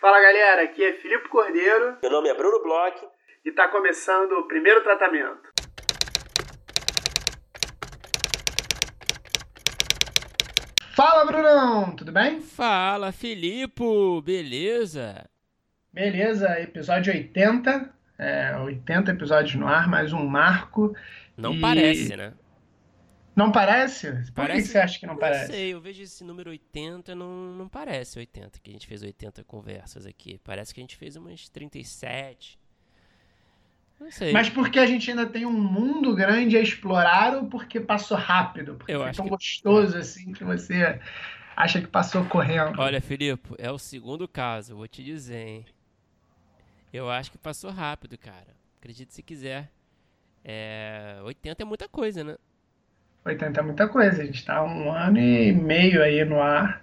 Fala galera, aqui é Filipe Cordeiro. Meu nome é Bruno Bloch. E está começando o primeiro tratamento. Fala Brunão, tudo bem? Fala Filipe, beleza? Beleza, episódio 80. É, 80 episódios no ar, mais um marco. Não e... parece, né? Não parece? Por parece... que você acha que não, não parece? Não sei, eu vejo esse número 80, não, não parece 80, que a gente fez 80 conversas aqui. Parece que a gente fez umas 37. Não sei. Mas porque a gente ainda tem um mundo grande a explorar ou porque passou rápido? Porque eu foi acho tão que... gostoso assim que você acha que passou correndo. Olha, Filipe, é o segundo caso, vou te dizer, hein? Eu acho que passou rápido, cara. Acredite se quiser. É... 80 é muita coisa, né? 80 é muita coisa. A gente está um ano e meio aí no ar.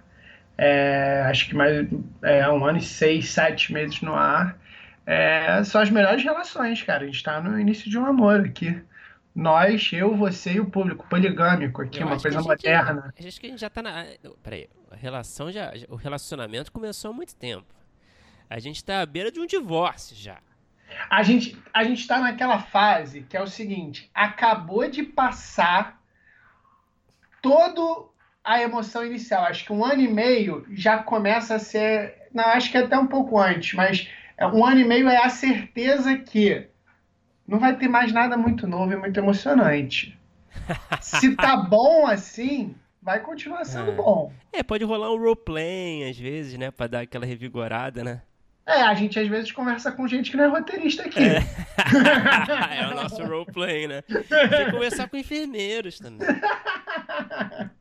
É, acho que mais é, um ano e seis, sete meses no ar. É, são as melhores relações, cara. A gente está no início de um amor aqui. Nós, eu, você e o público poligâmico aqui, Eu uma que coisa a gente- moderna. Acho que a gente já tá na. Peraí, a relação já. O relacionamento começou há muito tempo. A gente tá à beira de um divórcio já. A gente a gente está naquela fase que é o seguinte: acabou de passar toda a emoção inicial. Acho que um ano e meio já começa a ser. Não, acho que é até um pouco antes, mas é, um ano e meio é a certeza que não vai ter mais nada muito novo e muito emocionante. Se tá bom assim, vai continuar sendo É. bom. É, pode rolar um roleplay às vezes, né? Pra dar aquela revigorada, né? É, a gente às vezes conversa com gente que não é roteirista aqui. é o nosso roleplay, né? Tem que conversar com enfermeiros também.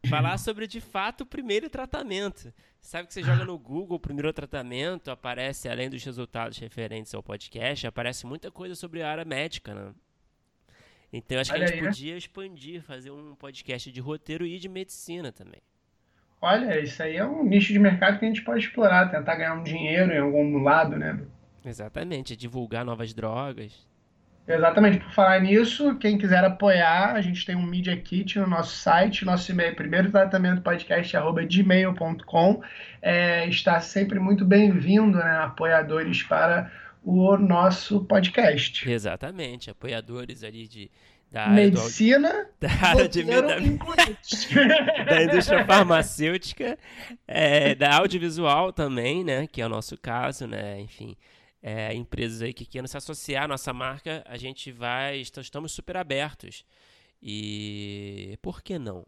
Falar sobre, de fato, o primeiro tratamento. Sabe que você joga no Google o primeiro tratamento, aparece, além dos resultados referentes ao podcast, aparece muita coisa sobre a área médica, né? Então, acho que Olha a gente aí, né? podia expandir, fazer um podcast de roteiro e de medicina também. Olha, isso aí é um nicho de mercado que a gente pode explorar, tentar ganhar um dinheiro em algum lado, né? Exatamente, divulgar novas drogas. Exatamente, por falar nisso, quem quiser apoiar, a gente tem um Media Kit no nosso site, nosso e-mail, primeiro tratamento podcast, arroba gmail.com. É, está sempre muito bem-vindo, né, apoiadores para o nosso podcast. Exatamente, apoiadores ali de, da área do audio- Medicina, da área de política. da indústria farmacêutica, é, da audiovisual também, né? Que é o nosso caso, né? Enfim, é, empresas aí que queiram se associar à nossa marca, a gente vai, est- estamos super abertos. E por que não?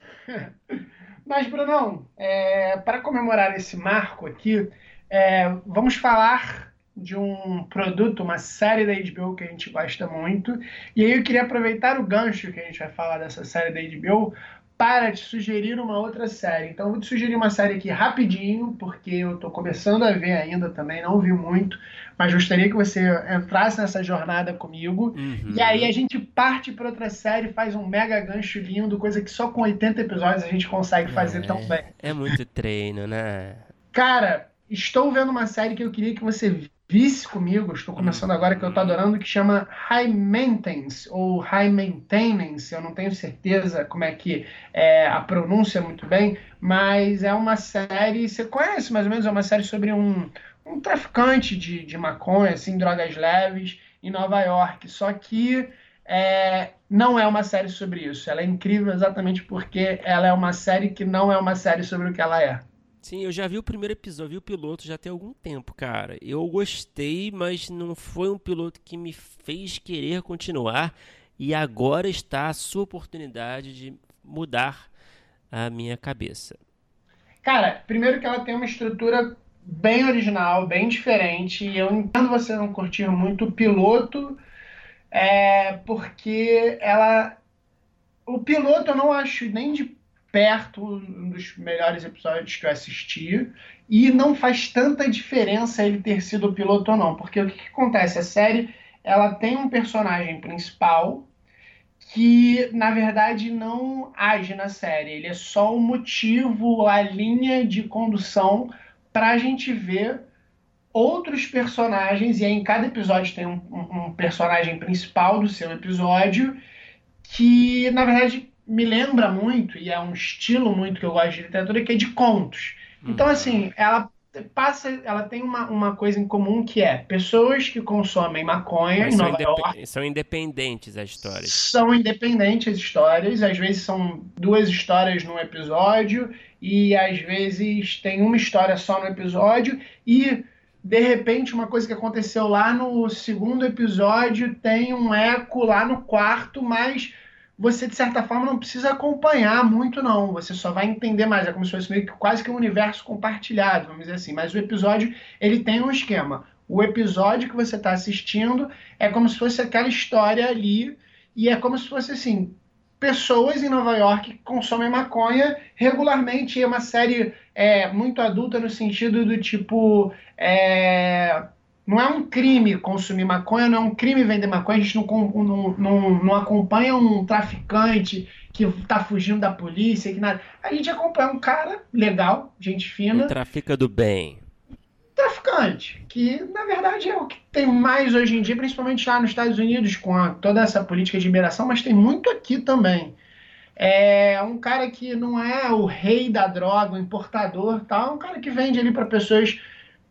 Mas, Brunão, é, para comemorar esse marco aqui, é, vamos falar de um produto, uma série da HBO que a gente gosta muito. E aí eu queria aproveitar o gancho que a gente vai falar dessa série da HBO para te sugerir uma outra série. Então, eu vou te sugerir uma série aqui rapidinho, porque eu estou começando a ver ainda também, não vi muito, mas gostaria que você entrasse nessa jornada comigo. Uhum. E aí a gente parte para outra série, faz um mega gancho lindo, coisa que só com 80 episódios a gente consegue fazer tão bem. É muito treino, né? Cara, estou vendo uma série que eu queria que você visse comigo, estou começando agora, que eu tô adorando, que chama High Maintenance, ou High Maintenance, eu não tenho certeza como é que é a pronúncia muito bem, mas é uma série, você conhece mais ou menos, é uma série sobre um, um traficante de, de maconha, assim, drogas leves, em Nova York, só que é, não é uma série sobre isso, ela é incrível exatamente porque ela é uma série que não é uma série sobre o que ela é. Sim, eu já vi o primeiro episódio, vi o piloto já tem algum tempo, cara. Eu gostei, mas não foi um piloto que me fez querer continuar. E agora está a sua oportunidade de mudar a minha cabeça. Cara, primeiro que ela tem uma estrutura bem original, bem diferente. E eu entendo você não curtir muito o piloto, é, porque ela. O piloto eu não acho nem de perto um dos melhores episódios que eu assisti. E não faz tanta diferença ele ter sido piloto ou não. Porque o que, que acontece? A série ela tem um personagem principal que na verdade não age na série. Ele é só o motivo, a linha de condução para a gente ver outros personagens. E aí em cada episódio tem um, um- um personagem principal do seu episódio que na verdade me lembra muito e é um estilo muito que eu gosto de literatura que é de contos. Então assim, ela passa, ela tem uma, uma coisa em comum que é pessoas que consomem maconha Mas em são, Nova indep- York são independentes as histórias. são independentes as histórias, às vezes são duas histórias num episódio e às vezes tem uma história só no episódio e de repente uma coisa que aconteceu lá no segundo episódio tem um eco lá no quarto, mas você de certa forma não precisa acompanhar muito não, você só vai entender mais, é como se fosse meio que quase que um universo compartilhado, vamos dizer assim, mas o episódio ele tem um esquema. O episódio que você está assistindo é como se fosse aquela história ali e é como se fosse assim, pessoas em Nova York que consomem maconha regularmente. É uma série é, muito adulta no sentido do tipo. é, não é um crime consumir maconha, não é um crime vender maconha. A gente não, não, não, não acompanha um traficante que está fugindo da polícia, que nada. A gente acompanha um cara legal, gente fina Um trafica do bem. traficante, que na verdade é o que tem mais hoje em dia, principalmente lá nos Estados Unidos, com a- toda essa política de liberação, mas tem muito aqui também. É um cara que não é o rei da droga, o importador, tal, é um cara que vende ali para pessoas,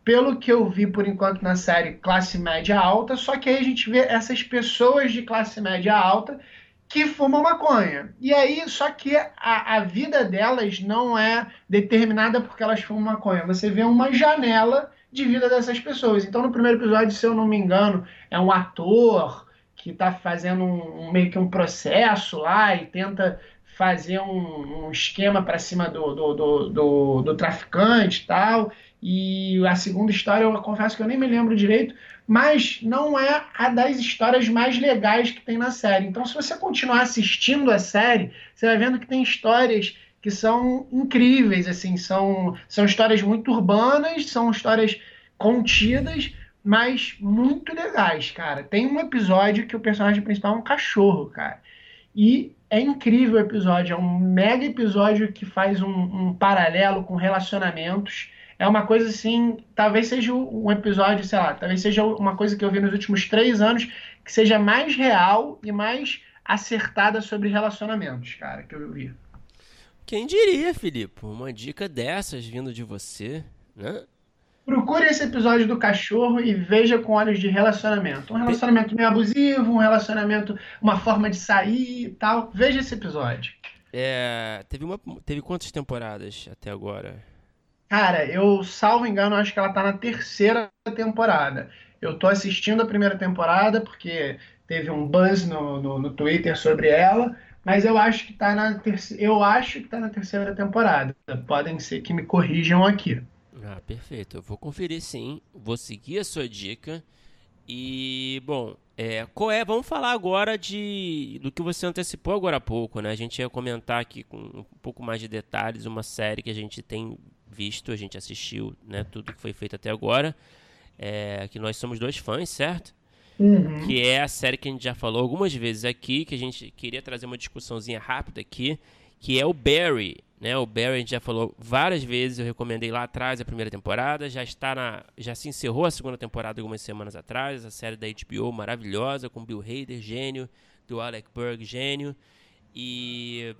pelo que eu vi por enquanto na série, classe média alta, só que aí a gente vê essas pessoas de classe média alta que fumam maconha. E aí, só que a, a vida delas não é determinada porque elas fumam maconha. Você vê uma janela de vida dessas pessoas. Então, no primeiro episódio, se eu não me engano, é um ator que está fazendo um, um- meio que um processo lá e tenta fazer um, um esquema para cima do, do, do, do, do traficante e tal. E a segunda história, eu confesso que eu nem me lembro direito, mas não é a das histórias mais legais que tem na série. Então, se você continuar assistindo a série, você vai vendo que tem histórias que são incríveis, assim, são, são histórias muito urbanas, são histórias contidas, mas muito legais, cara. Tem um episódio que o personagem principal é um cachorro, cara. E é incrível o episódio, é um mega episódio que faz um, um paralelo com relacionamentos. É uma coisa assim, talvez seja um episódio, sei lá, talvez seja uma coisa que eu vi nos últimos três anos que seja mais real e mais acertada sobre relacionamentos, cara, que eu vi. Quem diria, Filipe? Uma dica dessas vindo de você, né? Procure esse episódio do cachorro e veja com olhos de relacionamento. Um relacionamento meio abusivo, um relacionamento, uma forma de sair e tal. Veja esse episódio. É, teve, uma, teve quantas temporadas até agora? Cara, eu, salvo engano, acho que ela tá na terceira temporada. Eu tô assistindo a primeira temporada porque teve um buzz no, no, no Twitter sobre ela, mas eu acho que tá na terceira, eu acho que tá na terceira temporada. Podem ser que me corrijam aqui. Ah, perfeito. Eu vou conferir sim. Vou seguir a sua dica. E, bom, é, qual é? Vamos falar agora de do que você antecipou agora há pouco, né? A gente ia comentar aqui com um pouco mais de detalhes uma série que a gente tem visto, a gente assistiu, né? Tudo que foi feito até agora. É, que nós somos dois fãs, certo? Uhum. que é a série que a gente já falou algumas vezes aqui, que a gente queria trazer uma discussãozinha rápida aqui, que é o Barry, né? O Barry a gente já falou várias vezes, eu recomendei lá atrás a primeira temporada, já está na, já se encerrou a segunda temporada algumas semanas atrás, a série da HBO maravilhosa com Bill Hader, gênio, do Alec Berg, gênio. E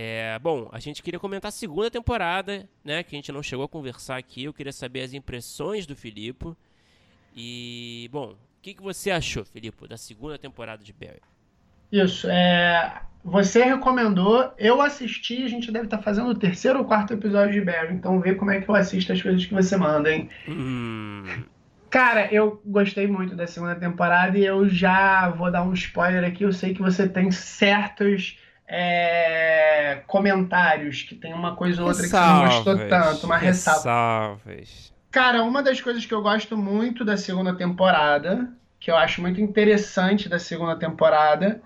é, bom, a gente queria comentar a segunda temporada, né, que a gente não chegou a conversar aqui. Eu queria saber as impressões do Filipe. E, bom, o que, que você achou, Filipe, da segunda temporada de Barry? Isso, é, você recomendou, eu assisti, a gente deve estar fazendo o terceiro ou quarto episódio de Barry, então vê como é que eu assisto as coisas que você manda, hein? Hum, Cara, eu gostei muito da segunda temporada e eu já vou dar um spoiler aqui. Eu sei que você tem certos é, comentários que tem uma coisa ou outra que você não gostou tanto, uma ressalva. Cara, uma das coisas que eu gosto muito da segunda temporada, que eu acho muito interessante da segunda temporada,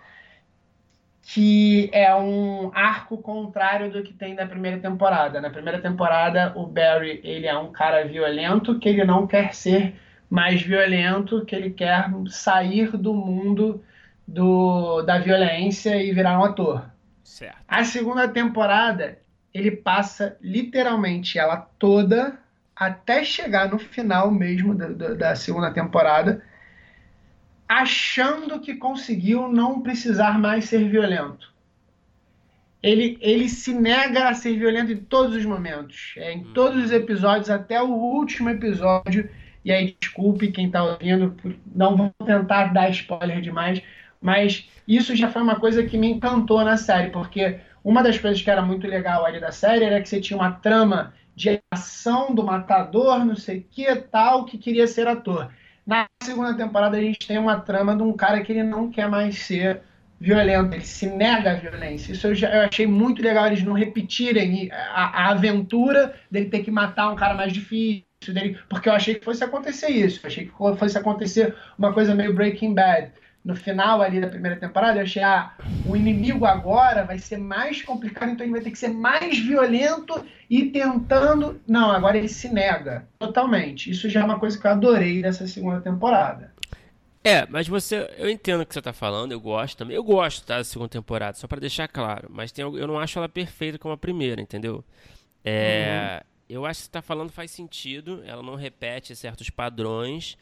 que é um arco contrário do que tem na primeira temporada. Na primeira temporada, o Barry, ele é um cara violento que ele não quer ser mais violento, que ele quer sair do mundo do, da violência e virar um ator. Certo. A segunda temporada, ele passa literalmente ela toda até chegar no final mesmo da, da, da segunda temporada, achando que conseguiu não precisar mais ser violento. ele, ele se nega a ser violento em todos os momentos. É, em todos os episódios, até o último episódio. E aí, desculpe quem está ouvindo, não vou tentar dar spoiler demais, mas isso já foi uma coisa que me encantou na série, porque uma das coisas que era muito legal ali da série era que você tinha uma trama de ação do matador, não sei o que, tal, que queria ser ator. Na segunda temporada a gente tem uma trama de um cara que ele não quer mais ser violento, ele se nega à violência. Isso eu, já, eu achei muito legal eles não repetirem a, a, aventura dele ter que matar um cara mais difícil, dele, porque eu achei que fosse acontecer isso, eu achei que fosse acontecer uma coisa meio Breaking Bad no final ali da primeira temporada, eu achei, ah, o inimigo agora vai ser mais complicado, então ele vai ter que ser mais violento e tentando. Não, agora ele se nega totalmente. Isso já é uma coisa que eu adorei dessa segunda temporada. É, mas você, eu entendo o que você está falando, eu gosto também. Eu gosto tá, da segunda temporada, só para deixar claro. Mas tem, eu não acho ela perfeita como a primeira, entendeu? É, uhum. Eu acho que você está falando faz sentido, ela não repete certos padrões.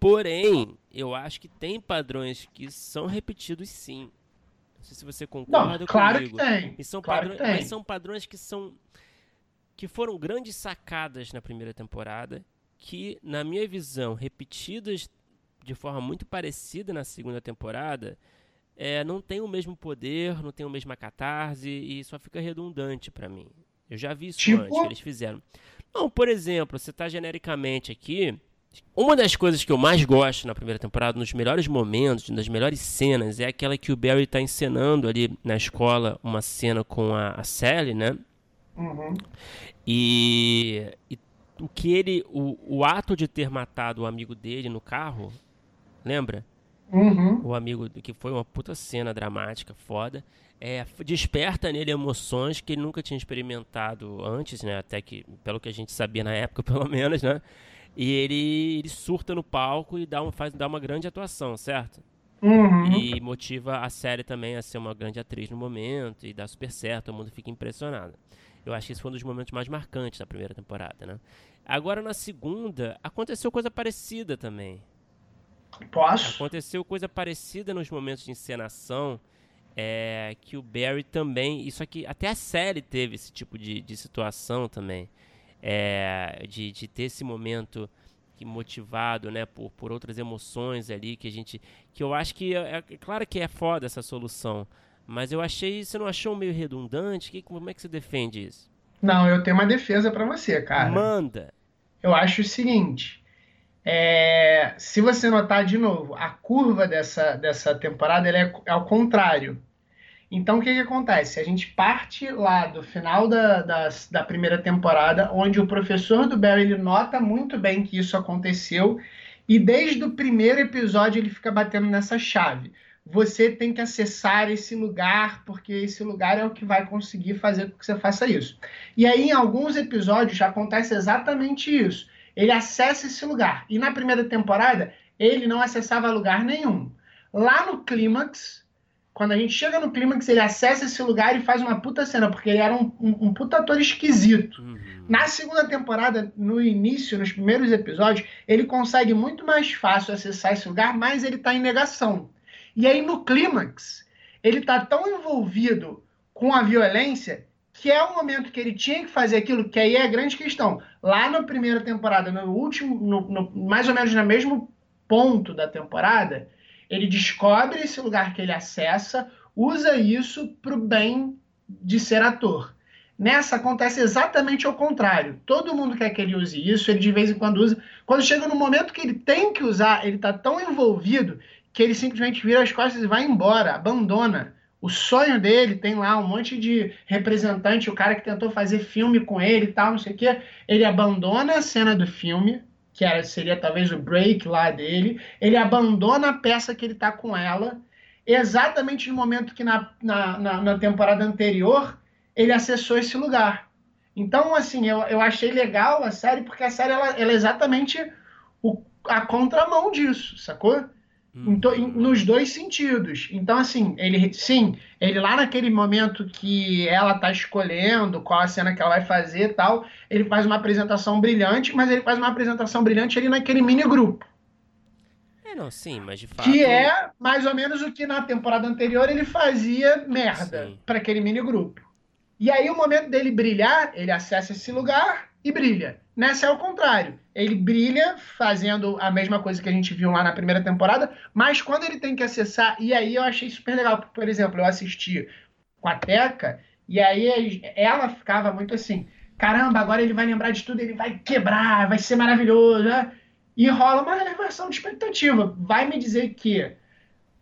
Porém, eu acho que tem padrões que são repetidos sim. Não sei se você concorda Não, claro comigo. Que tem. E são claro padrões, mas são padrões que são que foram grandes sacadas na primeira temporada, que na minha visão, repetidas de forma muito parecida na segunda temporada, é, não tem o mesmo poder, não tem a mesma catarse e só fica redundante para mim. Eu já vi isso tipo... antes que eles fizeram. Não, por exemplo, você está genericamente aqui, uma das coisas que eu mais gosto na primeira temporada, nos melhores momentos, nas melhores cenas, é aquela que o Barry está encenando ali na escola uma cena com a, a Sally, né? Uhum. E, e, o que ele, o, o ato de ter matado o amigo dele no carro, lembra? Uhum. O amigo que foi uma puta cena dramática, foda. É, desperta nele emoções que ele nunca tinha experimentado antes, né? Até que, pelo que a gente sabia na época, pelo menos, né? E ele, ele surta no palco e dá, um, faz, dá uma grande atuação, certo? Uhum. E motiva a série também a ser uma grande atriz no momento e dá super certo, todo mundo fica impressionado. Eu acho que esse foi um dos momentos mais marcantes da primeira temporada, né? Agora na segunda, aconteceu coisa parecida também. Posso? Aconteceu coisa parecida nos momentos de encenação. É, que o Barry também. Isso aqui. Até a série teve esse tipo de, de situação também é, de, de ter esse momento que motivado, né, por, por outras emoções ali que a gente, que eu acho que é, é claro que é foda essa solução, mas eu achei, você não achou meio redundante? Que, como é que você defende isso? Não, eu tenho uma defesa para você, cara. Manda. Eu acho o seguinte, é, se você notar de novo, a curva dessa, dessa temporada é, é ao contrário. Então, o que, que acontece? A gente parte lá do final da, da, da, primeira temporada, onde o professor do Barry ele nota muito bem que isso aconteceu, e desde o primeiro episódio ele fica batendo nessa chave. Você tem que acessar esse lugar, porque esse lugar é o que vai conseguir fazer com que você faça isso. E aí, em alguns episódios, já acontece exatamente isso. Ele acessa esse lugar. E na primeira temporada, ele não acessava lugar nenhum. Lá no clímax, quando a gente chega no clímax, ele acessa esse lugar e faz uma puta cena, porque ele era um, um, um puta ator esquisito. Uhum. Na segunda temporada, no início, nos primeiros episódios, ele consegue muito mais fácil acessar esse lugar, mas ele tá em negação. E aí, no clímax, ele tá tão envolvido com a violência que é o momento que ele tinha que fazer aquilo, que aí é a grande questão. Lá na primeira temporada, no último, no, no, mais ou menos no mesmo ponto da temporada, ele descobre esse lugar que ele acessa, usa isso para o bem de ser ator. Nessa acontece exatamente ao contrário. Todo mundo quer que ele use isso, ele de vez em quando usa. Quando chega no momento que ele tem que usar, ele está tão envolvido que ele simplesmente vira as costas e vai embora, abandona. O sonho dele tem lá um monte de representante, o cara que tentou fazer filme com ele e tal, não sei o quê. Ele abandona a cena do filme, que era, seria talvez o break lá dele, ele abandona a peça que ele está com ela, exatamente no momento que na, na, na, na, temporada anterior ele acessou esse lugar. Então, assim, eu, eu achei legal a série, porque a série ela, ela é exatamente o, a contramão disso, sacou? Em, nos dois sentidos. Então, assim, ele sim, ele lá naquele momento que ela tá escolhendo qual a cena que ela vai fazer e tal, ele faz uma apresentação brilhante, mas ele faz uma apresentação brilhante ali naquele mini grupo. É, não, sim, mas de fato. Que é mais ou menos o que na temporada anterior ele fazia merda para aquele mini grupo. E aí o momento dele brilhar, ele acessa esse lugar e brilha. Nessa é o contrário. Ele brilha fazendo a mesma coisa que a gente viu lá na primeira temporada, mas quando ele tem que acessar, e aí eu achei super legal. Por exemplo, eu assisti com a Teca, e aí ela ficava muito assim: caramba, agora ele vai lembrar de tudo, ele vai quebrar, vai ser maravilhoso. Né? E rola uma elevação de expectativa. Vai me dizer que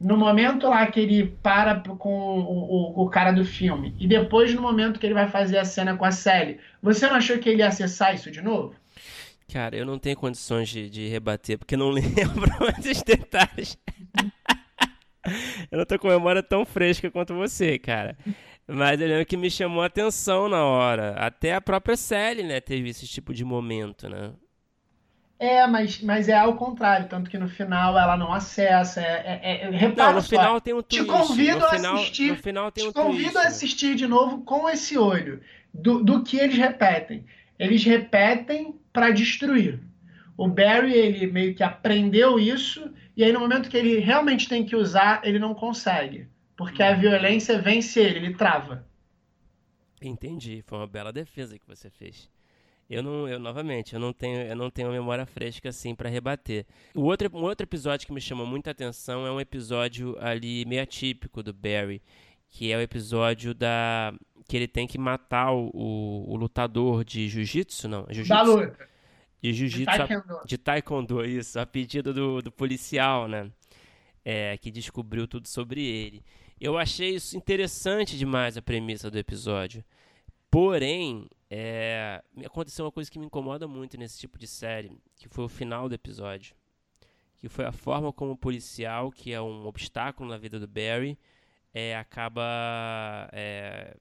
no momento lá que ele para com o, o, o, cara do filme e depois no momento que ele vai fazer a cena com a Sally, você não achou que ele ia acessar isso de novo? Cara, eu não tenho condições de, de rebater porque não lembro esses detalhes. eu não tô com memória tão fresca quanto você, cara. Mas eu lembro que me chamou a atenção na hora. Até a própria Sally, né, teve esse tipo de momento, né? É, mas, mas é ao contrário, tanto que no final ela não acessa. É, é, é, repara, não, no final tem um twist. Te convido a assistir. No final tem te um convido twist. a assistir de novo com esse olho do, do que eles repetem. Eles repetem para destruir. O Barry ele meio que aprendeu isso e aí no momento que ele realmente tem que usar ele não consegue, porque a uhum. violência vence ele, ele trava. Entendi, foi uma bela defesa que você fez. Eu não, eu novamente, eu não tenho, eu não tenho memória fresca assim para rebater. O outro, um outro episódio que me chamou muita atenção é um episódio ali meio atípico do Barry, que é o episódio da que ele tem que matar o, o, o lutador de jiu-jitsu, não, jiu da luta. De jiu-jitsu, de, de taekwondo, isso, a pedido do, do policial, né? É, que descobriu tudo sobre ele. Eu achei isso interessante demais a premissa do episódio. Porém, é, aconteceu uma coisa que me incomoda muito nesse tipo de série, que foi o final do episódio. Que foi a forma como o policial, que é um obstáculo na vida do Barry, é, acaba é,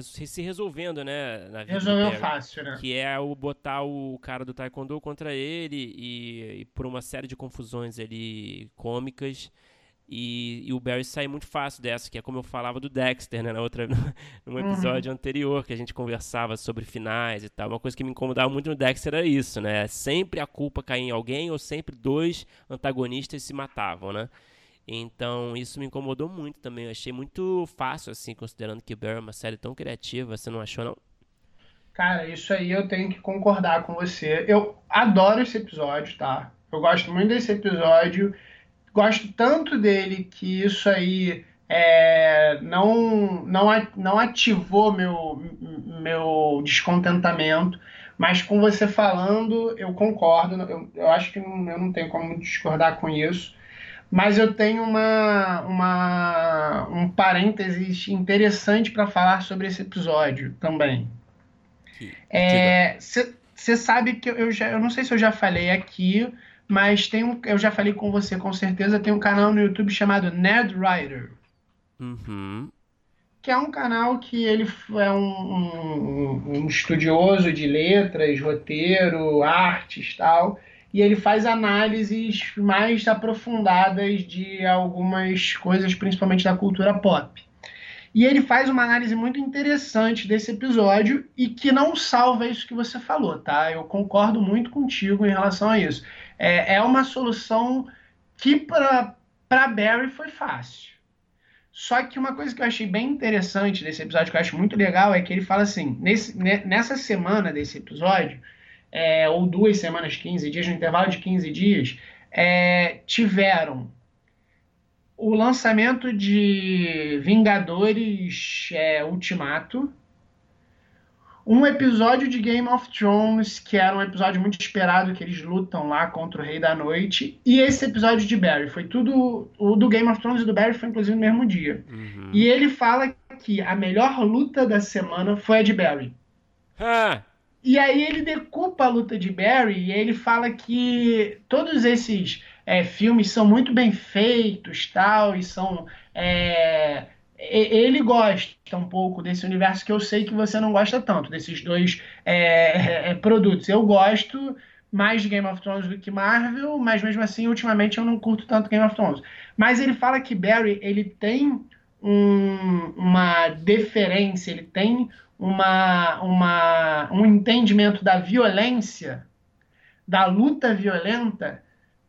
se resolvendo, né? Na vida Resolveu Barry, fácil, né? Que é o botar o cara do Taekwondo contra ele e, e por uma série de confusões ali cômicas e, e, o Barry sai muito fácil dessa, que é como eu falava do Dexter, né? Na outra, num episódio uhum. anterior, que a gente conversava sobre finais e tal. Uma coisa que me incomodava muito no Dexter era isso, né? Sempre a culpa caía em alguém ou sempre dois antagonistas se matavam, né? Então, isso me incomodou muito também. Eu achei muito fácil, assim, considerando que Barry é uma série tão criativa. Você não achou, não? Cara, isso aí eu tenho que concordar com você. Eu adoro esse episódio, tá? Eu gosto muito desse episódio gosto tanto dele que isso aí é, não, não, não ativou meu, meu descontentamento, mas com você falando, eu concordo, eu, eu acho que não, eu não tenho como discordar com isso, mas eu tenho uma, uma, um parênteses interessante para falar sobre esse episódio também. Você é, sabe que eu, já, eu não sei se eu já falei aqui, mas tem um, eu já falei com você com certeza, tem um canal no YouTube chamado Ned Writer. Uhum. Que é um canal que ele é um, um, um estudioso de letras, roteiro, artes tal. E ele faz análises mais aprofundadas de algumas coisas, principalmente da cultura pop. E ele faz uma análise muito interessante desse episódio e que não salva isso que você falou, tá? Eu concordo muito contigo em relação a isso é, é uma solução que para Barry foi fácil. Só que uma coisa que eu achei bem interessante desse episódio, que eu acho muito legal, é que ele fala assim: nesse, nessa semana desse episódio, é, ou duas semanas, 15 dias, no intervalo de 15 dias, é, tiveram o lançamento de Vingadores é, Ultimato, um episódio de Game of Thrones, que era um episódio muito esperado, que eles lutam lá contra o Rei da Noite, e esse episódio de Barry. Foi tudo. O do Game of Thrones e do Barry foi inclusive no mesmo dia. Uhum. E ele fala que a melhor luta da semana foi a de Barry. Ah. E aí ele decupa a luta de Barry e ele fala que todos esses é, filmes são muito bem feitos tal, e são. É, ele gosta um pouco desse universo que eu sei que você não gosta tanto, desses dois é, é, produtos. Eu gosto mais de Game of Thrones do que Marvel, mas mesmo assim, ultimamente eu não curto tanto Game of Thrones. Mas ele fala que Barry ele tem um, uma deferência, ele tem uma, uma, um entendimento da violência, da luta violenta,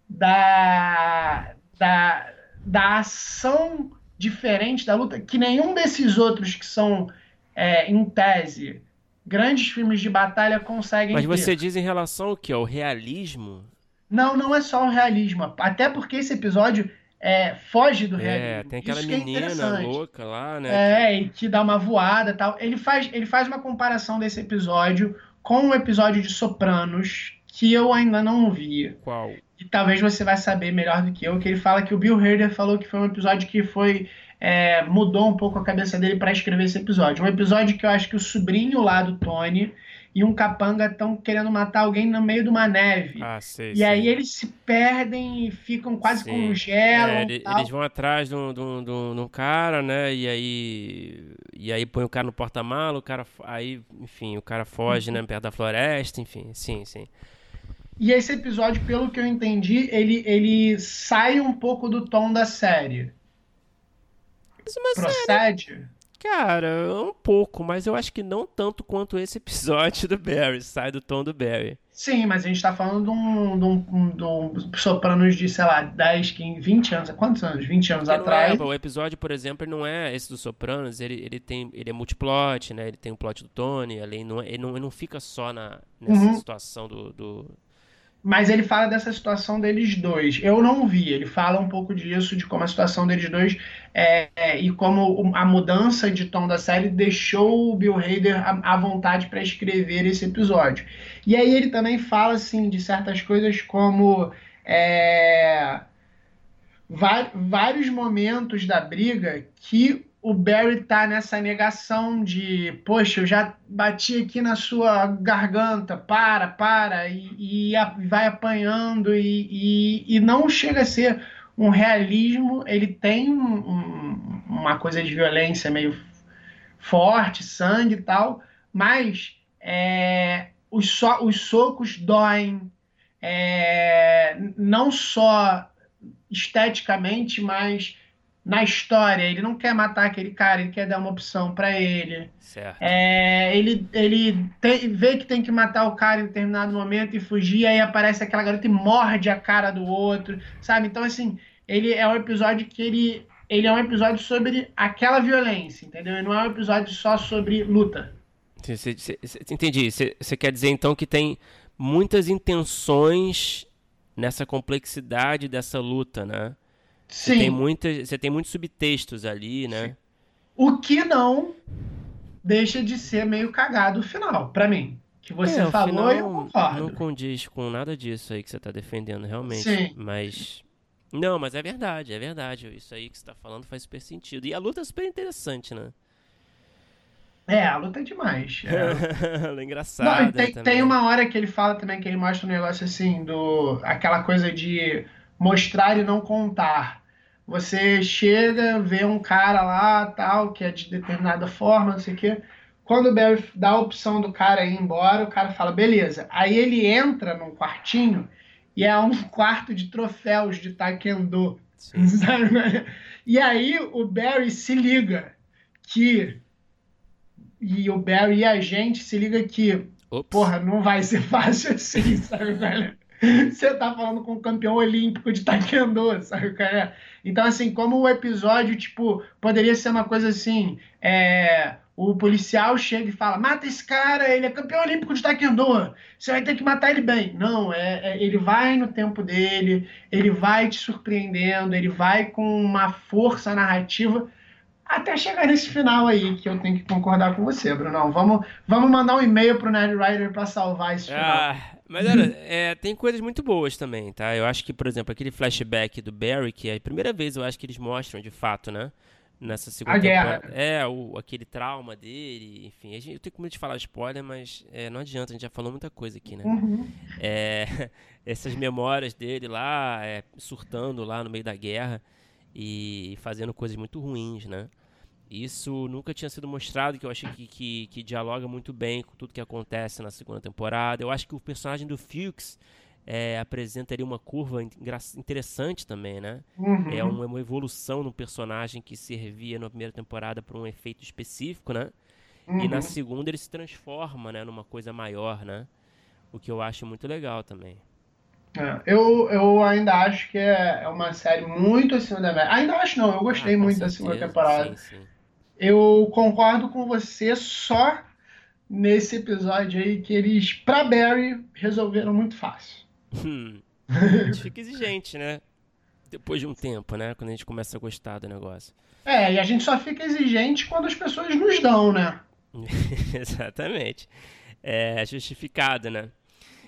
da, da, da ação diferente da luta que nenhum desses outros que são, é, em tese, grandes filmes de batalha conseguem Mas ter. você diz em relação ao que? Ao realismo? Não, não é só o realismo. Até porque esse episódio é, foge do realismo. É, tem aquela Isso que é menina interessante. louca lá, né? É, e que dá uma voada e tal. Ele faz, ele faz uma comparação desse episódio com o episódio de Sopranos, que eu ainda não vi. Qual? E talvez você vai saber melhor do que eu, que ele fala que o Bill Hader falou que foi um episódio que foi. é, mudou um pouco a cabeça dele para escrever esse episódio. Um episódio que eu acho que o sobrinho lá do Tony e um capanga estão querendo matar alguém no meio de uma neve. Ah, sei. e sei. aí eles se perdem e ficam quase Sim. congelam. É, ele- eles vão atrás de um, de, um, de um- de um cara, né? E aí. E aí põe o cara no porta-mala, o cara. Aí, enfim, o cara foge, Uhum. né? Perto da floresta, enfim. Sim, sim. E esse episódio, pelo que eu entendi, ele, ele sai um pouco do tom da série. Procede? cara, um pouco, mas eu acho que não tanto quanto esse episódio do Barry. Sai do tom do Barry. Sim, mas a gente tá falando de um, de um, de um Sopranos de, sei lá, 10, 15, 20 anos. Quantos anos? 20 anos Porque não atrás. é, o episódio, por exemplo, ele não é esse do Sopranos, ele, ele tem ele é multiplot, né? Ele tem o plot do Tony, além não, é- ele não, ele não fica só na, nessa Uhum. situação do, do- Mas ele fala dessa situação deles dois. Eu não vi. Ele fala um pouco disso, de como a situação deles dois é, é, e como a mudança de tom da série deixou o Bill Hader à, vontade para escrever esse episódio. E aí ele também fala assim de certas coisas como é, vários momentos da briga que o Barry tá nessa negação de, poxa, eu já bati aqui na sua garganta, para, para, e, e a- vai apanhando, e, e, e não chega a ser um realismo, ele tem um- um- uma coisa de violência meio forte, sangue e tal, mas é, os, so- os socos doem, é, não só esteticamente, mas na história. Ele não quer matar aquele cara, ele quer dar uma opção para ele. certo. É, ele ele tem- vê que tem que matar o cara em determinado momento e fugir, aí aparece aquela garota e morde a cara do outro, sabe? Então, assim, ele é um episódio que ele, ele é um episódio sobre aquela violência, entendeu? Ele não é um episódio só sobre luta. Cê- cê- cê- cê- entendi. Você quer dizer então que tem muitas intenções nessa complexidade dessa luta, né? Você Sim. tem muitas, você tem muitos subtextos ali, né? O que não deixa de ser meio cagado o final, pra mim. Que você É, falou e eu concordo. Não condiz com nada disso aí que você tá defendendo, realmente. Sim. Mas. Não, mas é verdade, é verdade. Isso aí que você tá falando faz super sentido. E a luta é super interessante, né? É, a luta é demais. É. É Não, engraçada e tem, tem uma hora que ele fala também que ele mostra um negócio assim, do aquela coisa de mostrar e não contar. Você chega, vê um cara lá, tal, que é de determinada forma, não sei o quê. Quando o Barry dá a opção do cara ir embora, o cara fala, beleza. Aí ele entra num quartinho e é um quarto de troféus de taekwondo. E aí o Barry se liga que. E o Barry e a gente se liga que, Ops. porra, não vai ser fácil assim, sabe, velho? Você tá falando com um campeão olímpico de taekwondo, sabe, cara? Então, assim, como o episódio, tipo, poderia ser uma coisa assim, é, o policial chega e fala, mata esse cara, ele é campeão olímpico de taekwondo, você vai ter que matar ele bem. Não, é, é- ele vai no tempo dele, ele vai te surpreendendo, ele vai com uma força narrativa até chegar nesse final aí, que eu tenho que concordar com você, Brunão. Vamos, vamos mandar um e-mail pro Nerd Rider pra salvar esse final. Ah, mas olha, é, tem coisas muito boas também, tá? Eu acho que, por exemplo, aquele flashback do Barry, que é a primeira vez eu acho que eles mostram de fato, né? Nessa segunda A guerra. É, o, aquele trauma dele, enfim. Gente, eu tenho medo de falar spoiler, mas é, não adianta, a gente já falou muita coisa aqui, né? Uhum. É, essas memórias dele lá, é, surtando lá no meio da guerra e fazendo coisas muito ruins, né? Isso nunca tinha sido mostrado, que eu achei que, que, que dialoga muito bem com tudo que acontece na segunda temporada. Eu acho que o personagem do Fuchs é, apresenta ali uma curva interessante também, né? Uhum. É uma, uma evolução no personagem que servia na primeira temporada para um efeito específico, né? E na Uhum. segunda ele se transforma, né, numa coisa maior, né? O que eu acho muito legal também. É, eu, eu ainda acho que é, é uma série muito acima da média. Ainda acho não, eu gostei ah, muito certeza. da segunda temporada. Sim, sim. Eu concordo com você só nesse episódio aí que eles, pra Barry, resolveram muito fácil. Hum. A gente fica exigente, né? Depois de um tempo, né? Quando a gente começa a gostar do negócio. É, e a gente só fica exigente quando as pessoas nos dão, né? Exatamente. É justificado, né?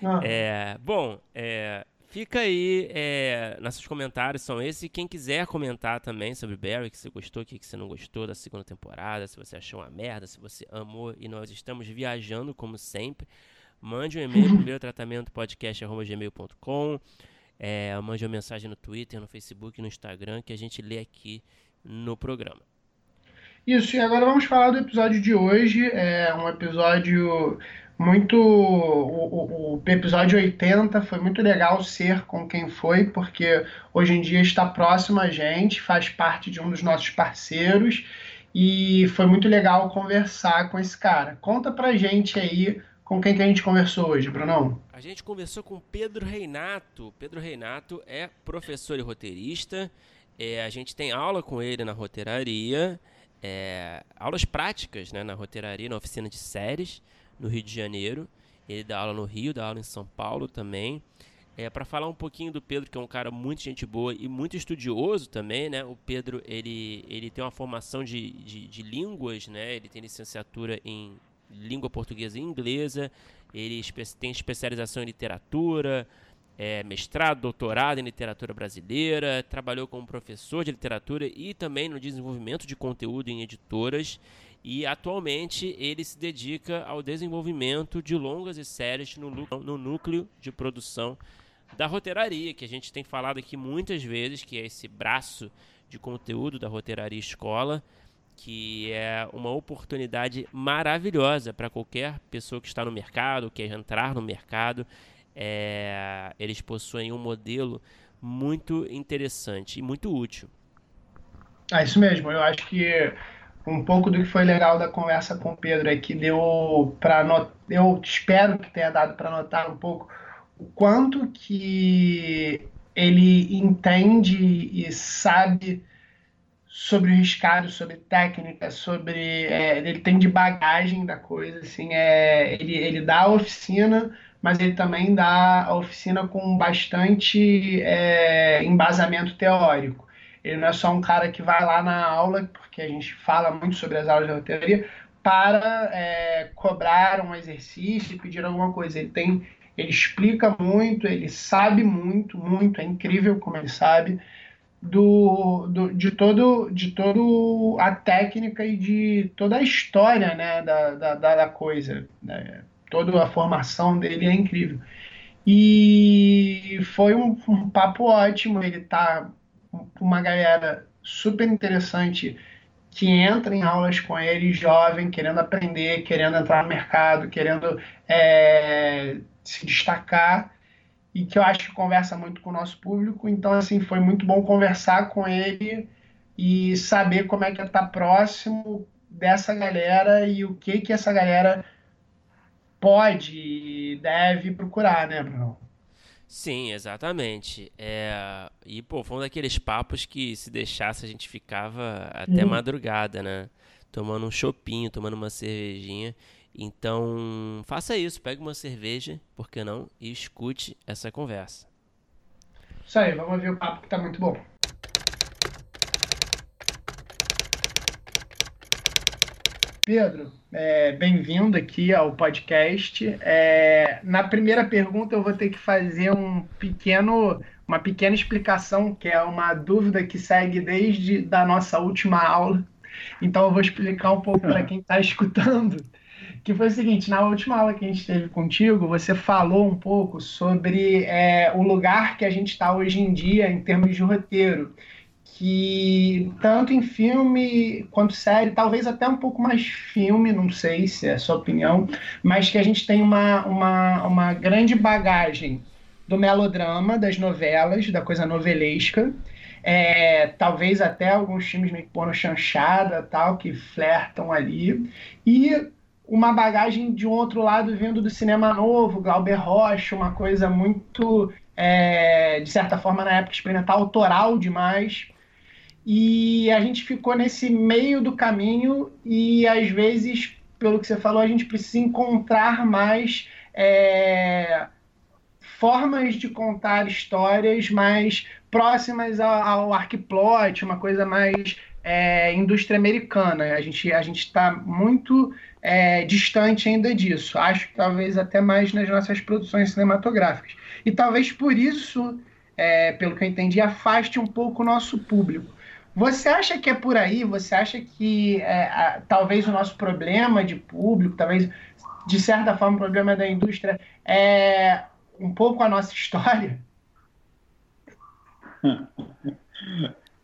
Ah. É, bom, é, fica aí. É, nossos comentários são esses. Quem quiser comentar também sobre Barry, que você gostou, o que você não gostou da segunda temporada, se você achou uma merda, se você amou e nós estamos viajando, como sempre. Mande um e-mail, primeiro tratamento podcast.gmail.com. É, mande uma mensagem no Twitter, no Facebook, no Instagram, que a gente lê aqui no programa. Isso, e agora vamos falar do episódio de hoje. É um episódio muito. O, o, o, episódio 80 foi muito legal ser com quem foi, porque hoje em dia está próximo a gente, faz parte de um dos nossos parceiros. E foi muito legal conversar com esse cara. Conta pra gente aí com quem que a gente conversou hoje, Brunão? A gente conversou com Pedro Reinato. Pedro Reinato é professor e roteirista. É, a gente tem aula com ele na roteiraria, é, aulas práticas né, na roteiraria, na oficina de séries, no Rio de Janeiro. Ele dá aula no Rio, dá aula em São Paulo também. É, para falar um pouquinho do Pedro, que é um cara muito gente boa e muito estudioso também, né? O Pedro, ele, ele tem uma formação de, de, de línguas, né? Ele tem licenciatura em língua portuguesa e inglesa, ele tem especialização em literatura, é, mestrado, doutorado em literatura brasileira, trabalhou como professor de literatura e também no desenvolvimento de conteúdo em editoras. E atualmente ele se dedica ao desenvolvimento de longas e séries no, no núcleo de produção da roteiraria, que a gente tem falado aqui muitas vezes, que é esse braço de conteúdo da roteiraria escola que é uma oportunidade maravilhosa para qualquer pessoa que está no mercado, quer entrar no mercado. É, eles possuem um modelo muito interessante e muito útil. É isso mesmo. Eu acho que um pouco do que foi legal da conversa com o Pedro é que deu para not... eu espero que tenha dado para notar um pouco o quanto que ele entende e sabe sobre o riscado, sobre técnica, sobre. É, ele tem de bagagem da coisa, assim, é, ele, ele dá a oficina, mas ele também dá a oficina com bastante é, embasamento teórico. Ele não é só um cara que vai lá na aula, porque a gente fala muito sobre as aulas de roteiraria, para é, cobrar um exercício e pedir alguma coisa. Ele tem. Ele explica muito, ele sabe muito, muito, é incrível como ele sabe do, do, de todo de todo a técnica e de toda a história né, da, da, da coisa. Né? Toda a formação dele é incrível. E foi um, um papo ótimo. Ele tá com uma galera super interessante que entra em aulas com ele, jovem, querendo aprender, querendo entrar no mercado, querendo é, se destacar e que eu acho que conversa muito com o nosso público. Então, assim, foi muito bom conversar com ele e saber como é que está próximo dessa galera e o que que essa galera pode e deve procurar, né, Bruno? Sim, exatamente. É... E, pô, foi um daqueles papos que se deixasse a gente ficava até uhum. madrugada, né? Tomando um chopinho, tomando uma cervejinha. Então, faça isso, pegue uma cerveja, por que não, e escute essa conversa. Isso aí, vamos ver o papo que tá muito bom. Pedro, é, bem-vindo aqui ao podcast. É, na primeira pergunta eu vou ter que fazer um pequeno, uma pequena explicação, que é uma dúvida que segue desde da nossa última aula. Então eu vou explicar um pouco para quem está escutando que foi o seguinte, na última aula que a gente teve contigo, você falou um pouco sobre é, o lugar que a gente está hoje em dia em termos de roteiro, que tanto em filme quanto série, talvez até um pouco mais filme, não sei se é a sua opinião, mas que a gente tem uma, uma, uma grande bagagem do melodrama, das novelas, da coisa novelesca, é, talvez até alguns filmes meio porno chanchada, tal, que flertam ali, e uma bagagem de um outro lado vindo do cinema novo, Glauber Rocha, uma coisa muito, é, de certa forma, na época experimental, autoral demais. E a gente ficou nesse meio do caminho e, às vezes, pelo que você falou, a gente precisa encontrar mais é, formas de contar histórias mais próximas ao, ao arquiplot, uma coisa mais é, indústria americana. A gente a está muito é, distante ainda disso. Acho que talvez até mais nas nossas produções cinematográficas. E talvez por isso, é, pelo que eu entendi, afaste um pouco o nosso público. Você acha que é por aí? Você acha que é, a, talvez o nosso problema de público, talvez de certa forma o problema da indústria é um pouco a nossa história?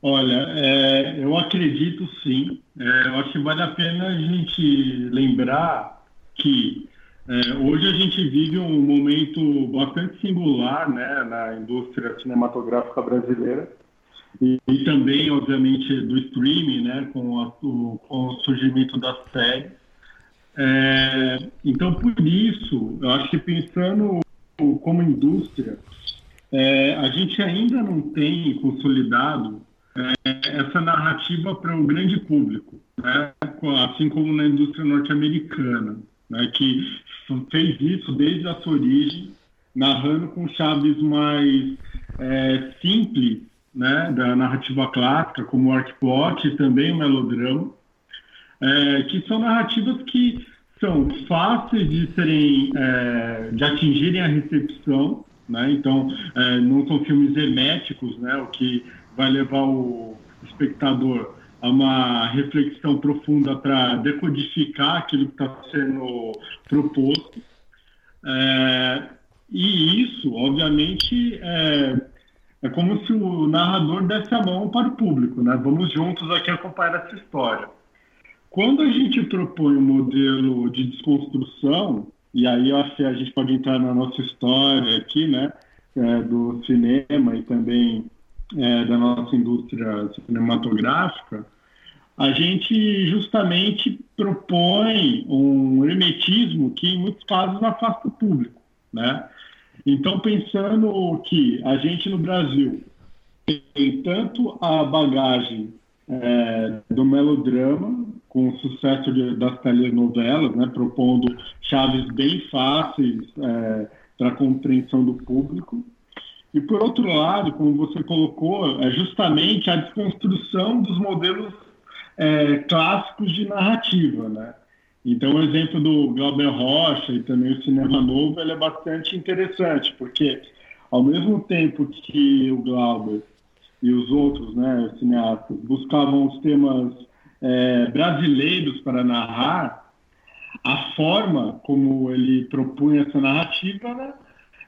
Olha, é, eu acredito sim. É, eu acho que vale a pena a gente lembrar que é, hoje a gente vive um momento bastante singular né, na indústria cinematográfica brasileira e, e também, obviamente, do streaming, né, com, a, o, com o surgimento das séries. É, então, por isso, eu acho que pensando como indústria, é, a gente ainda não tem consolidado é, essa narrativa para o grande público, né? assim como na indústria norte-americana, né? que fez isso desde a sua origem, narrando com chaves mais é, simples né? da narrativa clássica, como o arcplot e também o melodrama, é, que são narrativas que são fáceis de serem, é, de atingirem a recepção, né? então é, não são filmes herméticos, né? o que vai levar o espectador a uma reflexão profunda para decodificar aquilo que está sendo proposto. É, e isso, obviamente, é, é, como se o narrador desse a mão para o público, né? Vamos juntos aqui acompanhar essa história. Quando a gente propõe um modelo de desconstrução, e aí que a gente pode entrar na nossa história aqui, né? É, do cinema e também é, da nossa indústria cinematográfica, a gente justamente propõe um hermetismo que, em muitos casos, afasta o público. Né? Então, pensando que a gente no Brasil tem tanto a bagagem é, do melodrama, com o sucesso de, das telenovelas, né, propondo chaves bem fáceis é, para a compreensão do público, e por outro lado, como você colocou, é justamente a desconstrução dos modelos é, clássicos de narrativa, né? Então, o exemplo do Glauber Rocha e também o cinema novo, é bastante interessante, porque ao mesmo tempo que o Glauber e os outros, né, cineastas, buscavam os temas é, brasileiros para narrar, a forma como ele propunha essa narrativa né,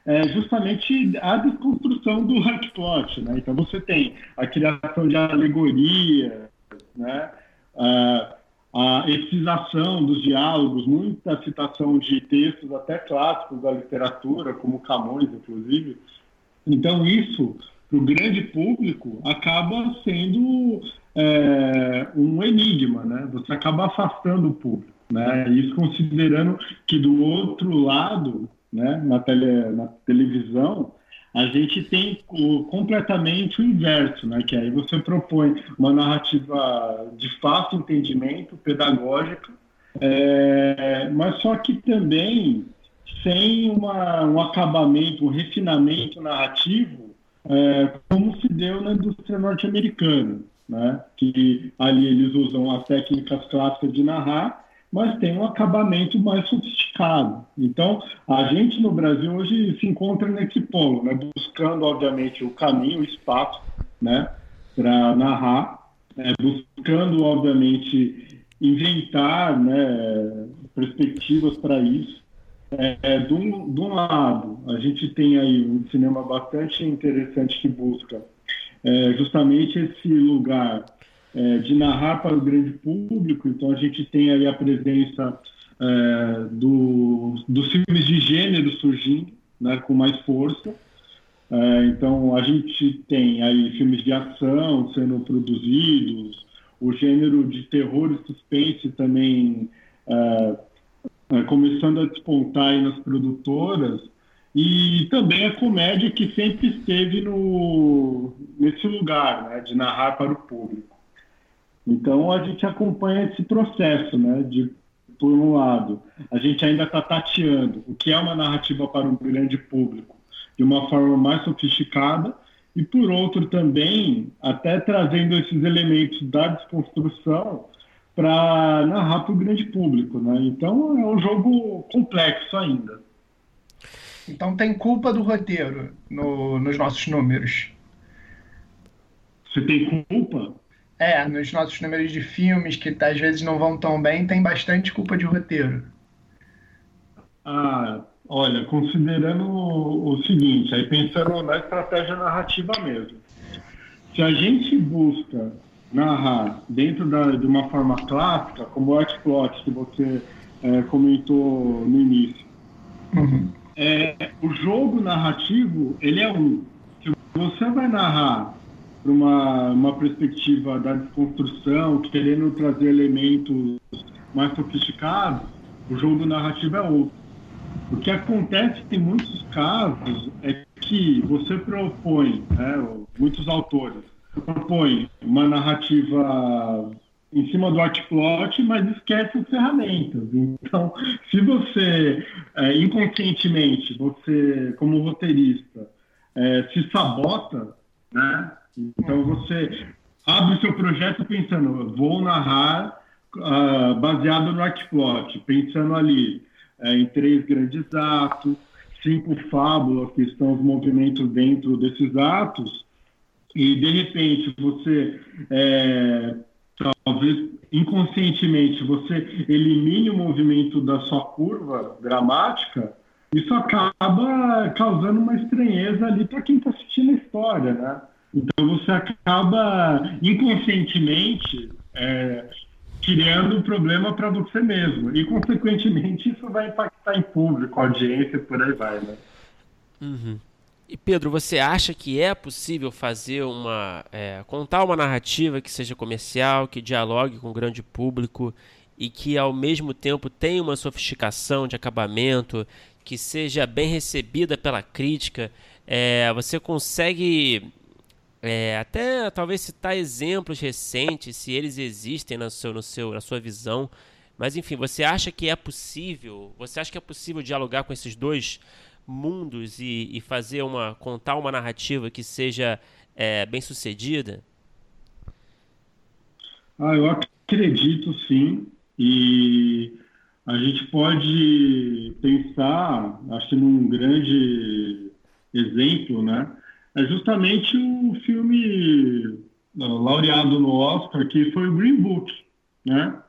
é justamente a desconstrução do plot, né? Então você tem a criação de alegoria, né? A, a etização dos diálogos, muita citação de textos até clássicos da literatura, como Camões, inclusive. Então isso, para o grande público, acaba sendo é, um enigma, né? Você acaba afastando o público, né? Isso considerando que do outro lado né, na, tele, na televisão, a gente tem o, completamente o inverso, né, que aí você propõe uma narrativa de fácil entendimento, pedagógica, é, mas só que também sem uma, um acabamento, um refinamento narrativo, é, como se deu na indústria norte-americana, né, que ali eles usam as técnicas clássicas de narrar, mas tem um acabamento mais sofisticado. Então, a gente no Brasil hoje se encontra nesse polo, né? buscando, obviamente, o caminho, o espaço né? para narrar, né? buscando, obviamente, inventar né? perspectivas para isso. É, de, um, de um lado, a gente tem aí um cinema bastante interessante que busca é, justamente esse lugar é, de narrar para o grande público, então a gente tem aí a presença é, do, dos filmes de gênero surgindo né, com mais força. É, então a gente tem aí filmes de ação sendo produzidos, o gênero de terror e suspense também é, é, começando a despontar aí nas produtoras, e também a comédia que sempre esteve no, nesse lugar, né, de narrar para o público. Então a gente acompanha esse processo, né, de por um lado, a gente ainda está tateando o que é uma narrativa para um grande público de uma forma mais sofisticada, e por outro também, até trazendo esses elementos da desconstrução para narrar para o grande público. Né? Então é um jogo complexo ainda. Então tem culpa do roteiro no, nos nossos números. Você tem culpa? É, nos nossos números de filmes que às vezes não vão tão bem, tem bastante culpa de roteiro. Ah, olha, considerando o, o seguinte, aí pensando na estratégia narrativa mesmo. Se a gente busca narrar dentro da, de uma forma clássica, como o Artplot que você é, comentou no início, uhum. é, o jogo narrativo ele é um. Se você vai narrar para uma, uma perspectiva da desconstrução, querendo trazer elementos mais sofisticados, o jogo narrativo é outro. O que acontece em muitos casos é que você propõe, né, muitos autores propõem uma narrativa em cima do artplot, mas esquece as ferramentas. Então, se você, é, inconscientemente, você, como roteirista, é, se sabota, né, então você abre o seu projeto pensando, vou narrar uh, baseado no artplot, pensando ali uh, em três grandes atos, cinco fábulas que estão os movimentos dentro desses atos, e de repente você é, talvez inconscientemente você elimine o movimento da sua curva dramática, isso acaba causando uma estranheza ali para quem está assistindo a história, né? Então você acaba inconscientemente é, criando um problema para você mesmo. E, consequentemente, isso vai impactar em público, audiência, por aí vai, né? Uhum. E Pedro, você acha que é possível fazer uma. É, contar uma narrativa que seja comercial, que dialogue com o grande público e que ao mesmo tempo tenha uma sofisticação de acabamento, que seja bem recebida pela crítica? É, você consegue é, até talvez citar exemplos recentes, se eles existem no seu, no seu, na sua visão. Mas enfim, você acha que é possível? Você acha que é possível dialogar com esses dois mundos e, e fazer uma contar uma narrativa que seja é, bem sucedida? Ah, eu acredito sim e a gente pode pensar, acho num grande exemplo, né? É justamente o filme laureado no Oscar, que foi o Green Book, né?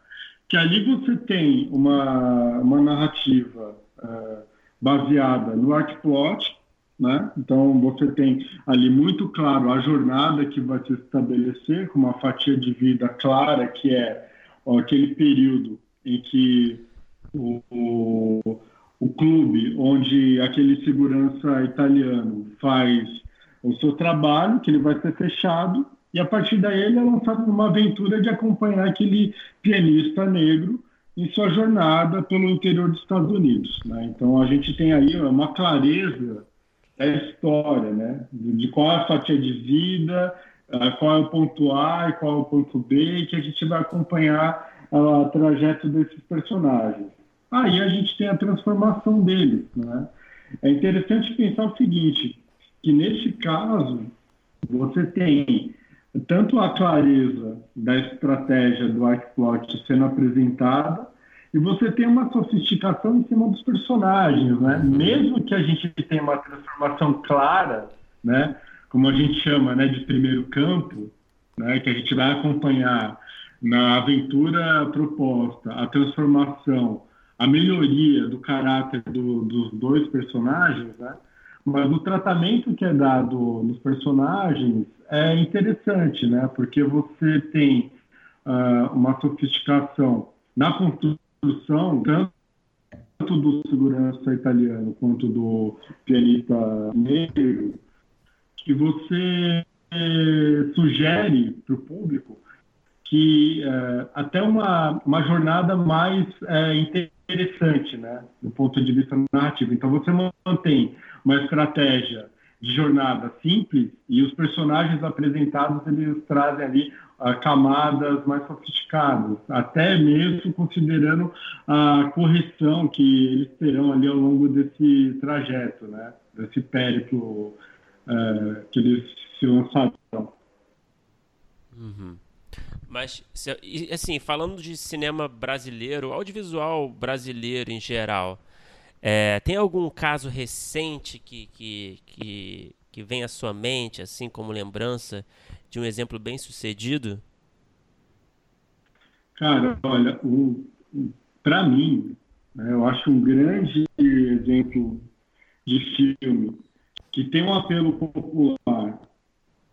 Que ali você tem uma, uma narrativa uh, baseada no artplot, né? Então você tem ali muito claro a jornada que vai se estabelecer com uma fatia de vida clara, que é ó, aquele período em que o, o, o clube onde aquele segurança italiano faz o seu trabalho, que ele vai ser fechado, e a partir daí ele é lançado numa aventura de acompanhar aquele pianista negro em sua jornada pelo interior dos Estados Unidos. Né? Então a gente tem aí uma clareza da história, né? de qual é a fatia de vida, eh, qual é o ponto A e qual é o ponto B, que a gente vai acompanhar o trajeto desses personagens. Aí a gente tem a transformação deles. Né? É interessante pensar o seguinte, que nesse caso você tem tanto a clareza da estratégia do Arcplot sendo apresentada e você tem uma sofisticação em cima dos personagens, né? Mesmo que a gente tenha uma transformação clara, né? Como a gente chama, né? De primeiro campo, né? Que a gente vai acompanhar na aventura proposta, a transformação, a melhoria do caráter do, dos dois personagens, né? Mas o tratamento que é dado nos personagens é interessante, né? Porque você tem uh, uma sofisticação na construção, tanto do segurança italiano quanto do pianista negro, que você eh, sugere para o público que eh, até uma, uma jornada mais eh, interessante, né, do ponto de vista narrativo. Então você mantém uma estratégia de jornada simples e os personagens apresentados eles trazem ali uh, camadas mais sofisticadas, até mesmo considerando a correção que eles terão ali ao longo desse trajeto, né, desse périplo uh, que eles se lançarão. Uhum. Mas, assim, falando de cinema brasileiro, audiovisual brasileiro em geral, é, tem algum caso recente que, que, que, que vem à sua mente, assim como lembrança de um exemplo bem sucedido? Cara, olha, para mim, né, eu acho um grande exemplo de filme que tem um apelo popular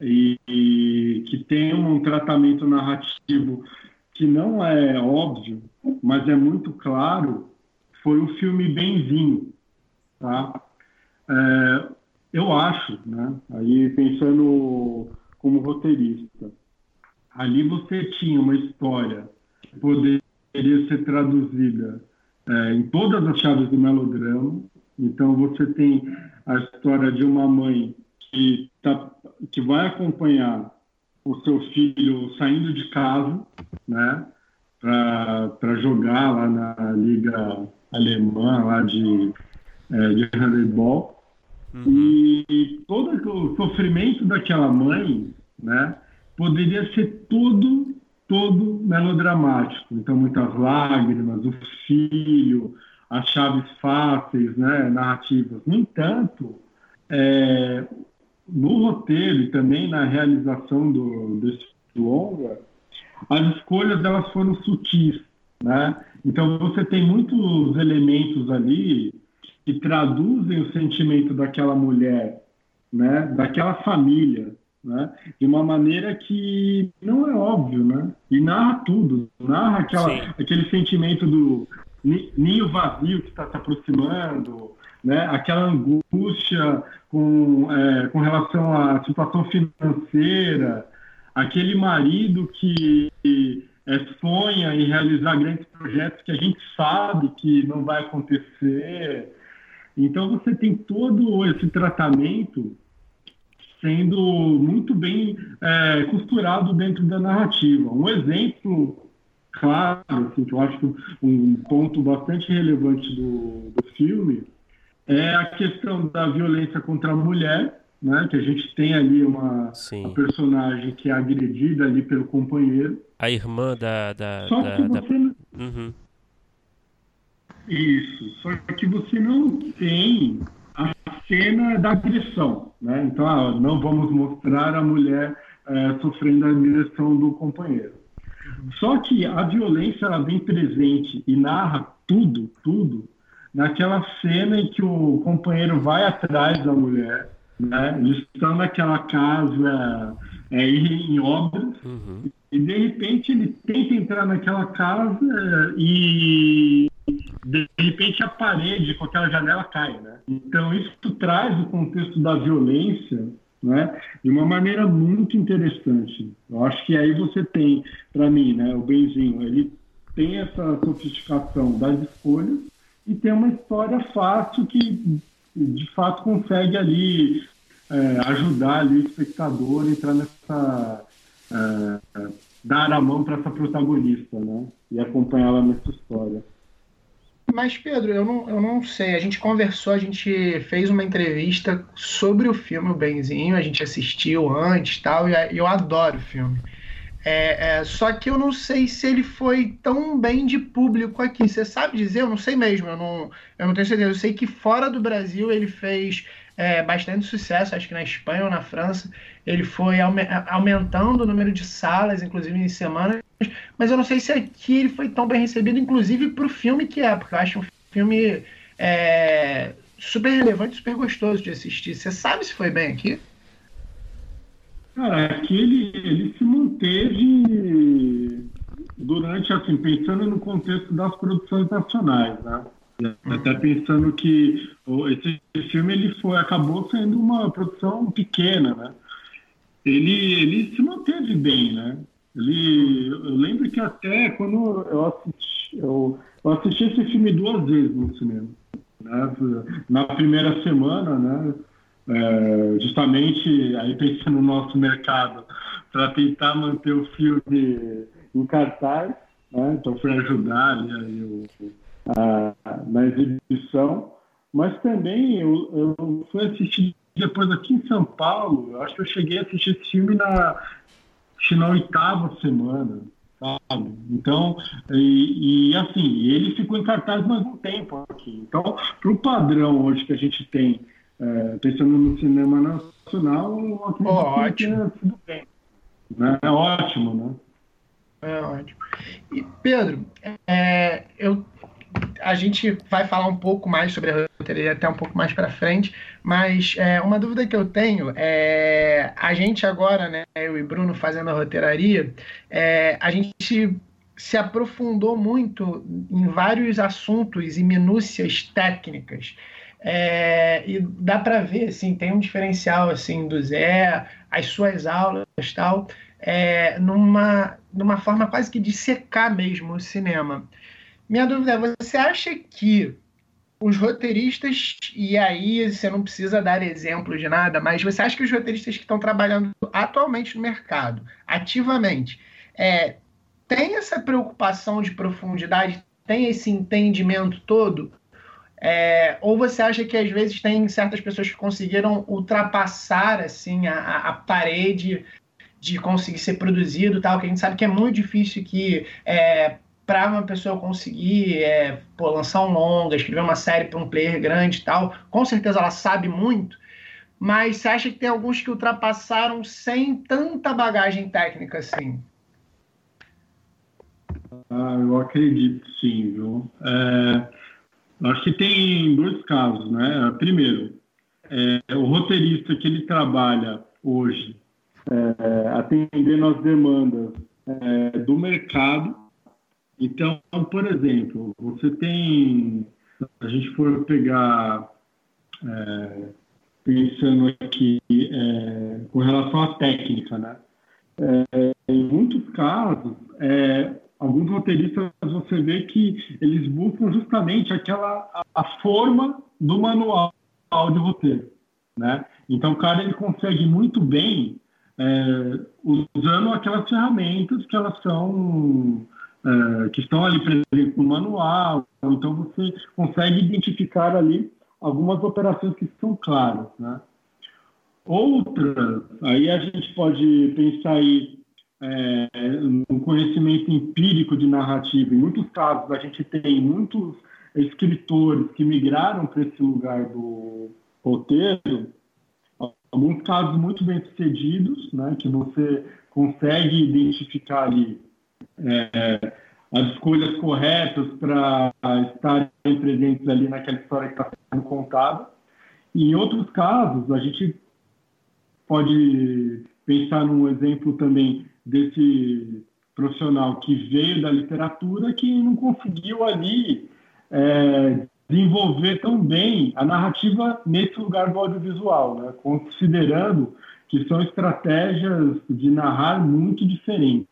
e, e que tem um tratamento narrativo que não é óbvio, mas é muito claro, foi o filme Benzinho, tá? É, eu acho, né? Aí pensando como roteirista, ali você tinha uma história que poderia ser traduzida é, em todas as chaves do melodrama. Então você tem a história de uma mãe que, tá, que vai acompanhar o seu filho saindo de casa, né? Para jogar lá na liga alemã lá de, é, de handebol. Uhum. E todo o sofrimento daquela mãe, né, poderia ser todo, todo melodramático. Então, muitas lágrimas, o filho, as chaves fáceis, né, narrativas. No entanto, é, no roteiro e também na realização do, desse longa, as escolhas delas foram sutis, né? Então você tem muitos elementos ali que traduzem o sentimento daquela mulher, né? Daquela família, né? De uma maneira que não é óbvio, né? E narra tudo, narra aquela, aquele sentimento do ninho vazio que está se aproximando, né? Aquela angústia com, é, com relação à situação financeira, aquele marido que é, sonha em realizar grandes projetos que a gente sabe que não vai acontecer. Então você tem todo esse tratamento sendo muito bem é, costurado dentro da narrativa. Um exemplo claro, assim, que eu acho um ponto bastante relevante do, do filme é a questão da violência contra a mulher, né? Que a gente tem ali uma, uma personagem que é agredida ali pelo companheiro. A irmã da. da só da, que você. Da... Uhum. Isso. Só que você não tem a cena da agressão, né? Então, ah, não vamos mostrar a mulher é, sofrendo a agressão do companheiro. Só que a violência ela vem presente e narra tudo, tudo naquela cena em que o companheiro vai atrás da mulher, né? Estão naquela casa é, em obras uhum. e de repente ele tenta entrar naquela casa e de repente a parede com aquela janela cai, né? Então isso traz o contexto da violência, né? De uma maneira muito interessante. Eu acho que aí você tem, para mim, né? O Benzinho, ele tem essa sofisticação das escolhas e tem uma história fácil que de fato consegue ali é, ajudar ali o espectador a entrar nessa é, dar a mão para essa protagonista, né? E acompanhá-la nessa história. Mas, Pedro, eu não, eu não sei. A gente conversou, a gente fez uma entrevista sobre o filme O Benzinho, a gente assistiu antes tal, e eu adoro o filme. É, é, só que eu não sei se ele foi tão bem de público aqui. Você sabe dizer? Eu não sei mesmo. Eu não, eu não tenho certeza. Eu sei que fora do Brasil ele fez é, bastante sucesso. Acho que na Espanha ou na França ele foi aumentando o número de salas, inclusive em semanas. Mas eu não sei se aqui ele foi tão bem recebido, inclusive para o filme que é, porque eu acho um filme é, super relevante, super gostoso de assistir. Você sabe se foi bem aqui? Cara, aqui ele, ele se manteve durante, assim, pensando no contexto das produções nacionais, né? Até pensando que esse filme ele foi, acabou sendo uma produção pequena, né? Ele, ele se manteve bem, né? Ele, eu lembro que até quando eu assisti, eu Eu assisti esse filme duas vezes no cinema. Né? Na primeira semana, né? É, justamente aí pensando no nosso mercado, para tentar manter o filme em cartaz, né? então foi ajudar ali, a, na exibição, mas também eu, eu fui assistir depois aqui em São Paulo, acho que eu cheguei a assistir esse filme na, na oitava semana, sabe? Então, e, e, assim, ele ficou em cartaz mais um tempo aqui. Então, para o padrão hoje que a gente tem, é, pensando no cinema nacional, oh, ótimo. tudo bem. Né? É ótimo, né? É ótimo. E, Pedro, é, eu a gente vai falar um pouco mais sobre a roteiraria até um pouco mais para frente, mas é, uma dúvida que eu tenho é a gente agora, né, eu e Bruno fazendo a roteiraria, é, a gente se aprofundou muito em vários assuntos e minúcias técnicas. É, e dá para ver, assim, tem um diferencial assim do Zé, as suas aulas tal, é, numa, numa forma quase que de secar mesmo o cinema. Minha dúvida é: você acha que os roteiristas, e aí você não precisa dar exemplo de nada, mas você acha que os roteiristas que estão trabalhando atualmente no mercado, ativamente, é, tem essa preocupação de profundidade, tem esse entendimento todo? É, ou você acha que às vezes tem certas pessoas que conseguiram ultrapassar assim a, a parede de conseguir ser produzido tal, que a gente sabe que é muito difícil que é, para uma pessoa conseguir é, pô, lançar um longa, escrever uma série para um player grande e tal, com certeza ela sabe muito, mas você acha que tem alguns que ultrapassaram sem tanta bagagem técnica assim? Ah, eu acredito sim, viu? É, acho que tem dois casos, né? Primeiro, é, o roteirista que ele trabalha hoje é, atendendo às demandas é, do mercado então, por exemplo, você tem, se a gente for pegar, é, pensando aqui é, com relação à técnica, né? É, em muitos casos, é, alguns roteiristas você vê que eles buscam justamente aquela a, a forma do manual de roteiro, né? Então, o cara ele consegue muito bem é, usando aquelas ferramentas que elas são é, que estão ali presentes no manual, então você consegue identificar ali algumas operações que são claras, né? Outras, aí a gente pode pensar aí é, no conhecimento empírico de narrativa. Em muitos casos, a gente tem muitos escritores que migraram para esse lugar do roteiro, alguns casos muito bem sucedidos, né, que você consegue identificar ali é, as escolhas corretas para estarem presentes ali naquela história que está sendo contada. E em outros casos, a gente pode pensar num exemplo também desse profissional que veio da literatura que não conseguiu ali é, desenvolver tão bem a narrativa nesse lugar do audiovisual, né? considerando que são estratégias de narrar muito diferentes.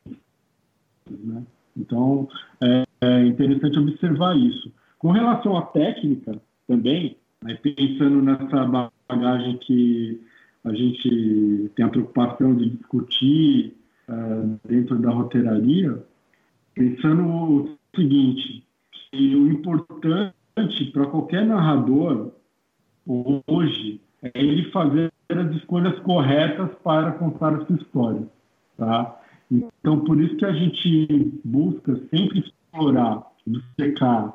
Né? Então, é, é interessante observar isso. Com relação à técnica, também, né, pensando nessa bagagem que a gente tem a preocupação de discutir uh, dentro da roteiraria, pensando o seguinte, que o importante para qualquer narrador hoje é ele fazer as escolhas corretas para contar a sua história, tá? Então, por isso que a gente busca sempre explorar, dissecar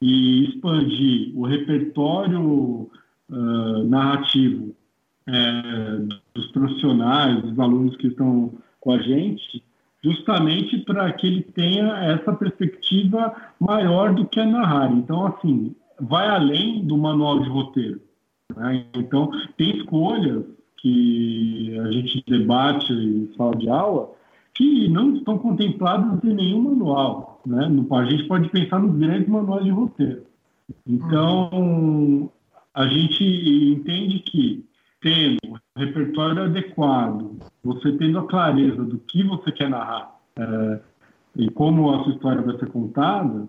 e expandir o repertório uh, narrativo é, dos profissionais, dos alunos que estão com a gente, justamente para que ele tenha essa perspectiva maior do que é narrar. Então, assim, vai além do manual de roteiro. Né? Então, tem escolhas que a gente debate em sala de aula que não estão contemplados em nenhum manual. Né? A gente pode pensar nos grandes manuais de roteiro. Então, a gente entende que, tendo o repertório adequado, você tendo a clareza do que você quer narrar é, e como a sua história vai ser contada,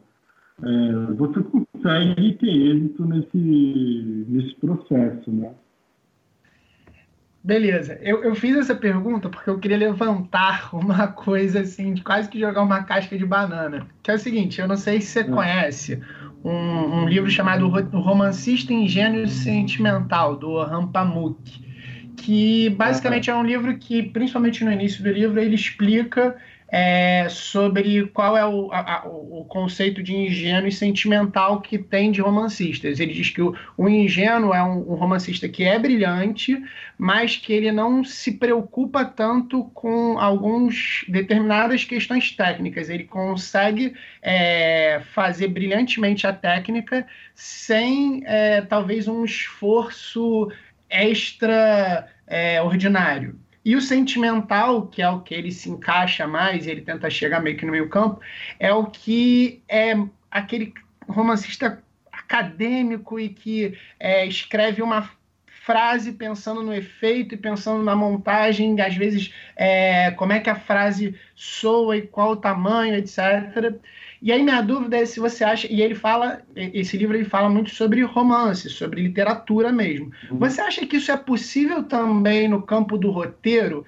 é, você consegue ter êxito nesse, nesse processo, né? Beleza, eu, eu fiz essa pergunta porque eu queria levantar uma coisa assim, de quase que jogar uma casca de banana. Que é o seguinte, eu não sei se você é. conhece um, um, livro chamado Romancista Ingênuo e Sentimental, do Orhan Pamuk, que basicamente é um livro que, principalmente no início do livro, ele explica é, sobre qual é o, a, o, conceito de ingênuo e sentimental que tem de romancistas. Ele diz que o, o ingênuo é um, um, romancista que é brilhante, mas que ele não se preocupa tanto com algumas determinadas questões técnicas. Ele consegue é, fazer brilhantemente a técnica sem é, talvez um esforço extra é, ordinário. E o sentimental, que é o que ele se encaixa mais, ele tenta chegar meio que no meio campo, é o que é aquele romancista acadêmico e que é, escreve uma frase pensando no efeito e pensando na montagem, às vezes é, como é que a frase soa e qual o tamanho, etc. E aí minha dúvida é se você acha, e ele fala, esse livro ele fala muito sobre romance, sobre literatura mesmo. Uhum. Você acha que isso é possível também no campo do roteiro?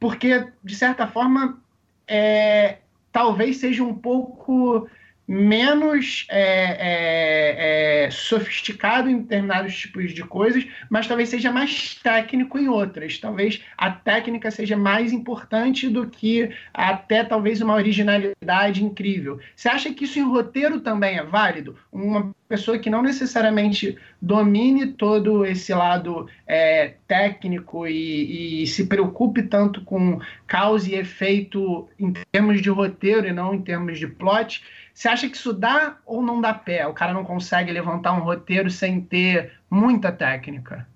Porque, de certa forma, é, talvez seja um pouco menos é, é, é, sofisticado em determinados tipos de coisas, mas talvez seja mais técnico em outras. Talvez a técnica seja mais importante do que até talvez uma originalidade incrível. Você acha que isso em roteiro também é válido? Uma pessoa que não necessariamente domine todo esse lado é, técnico e, e, se preocupe tanto com causa e efeito em termos de roteiro e não em termos de plot, você acha que isso dá ou não dá pé? O cara não consegue levantar um roteiro sem ter muita técnica?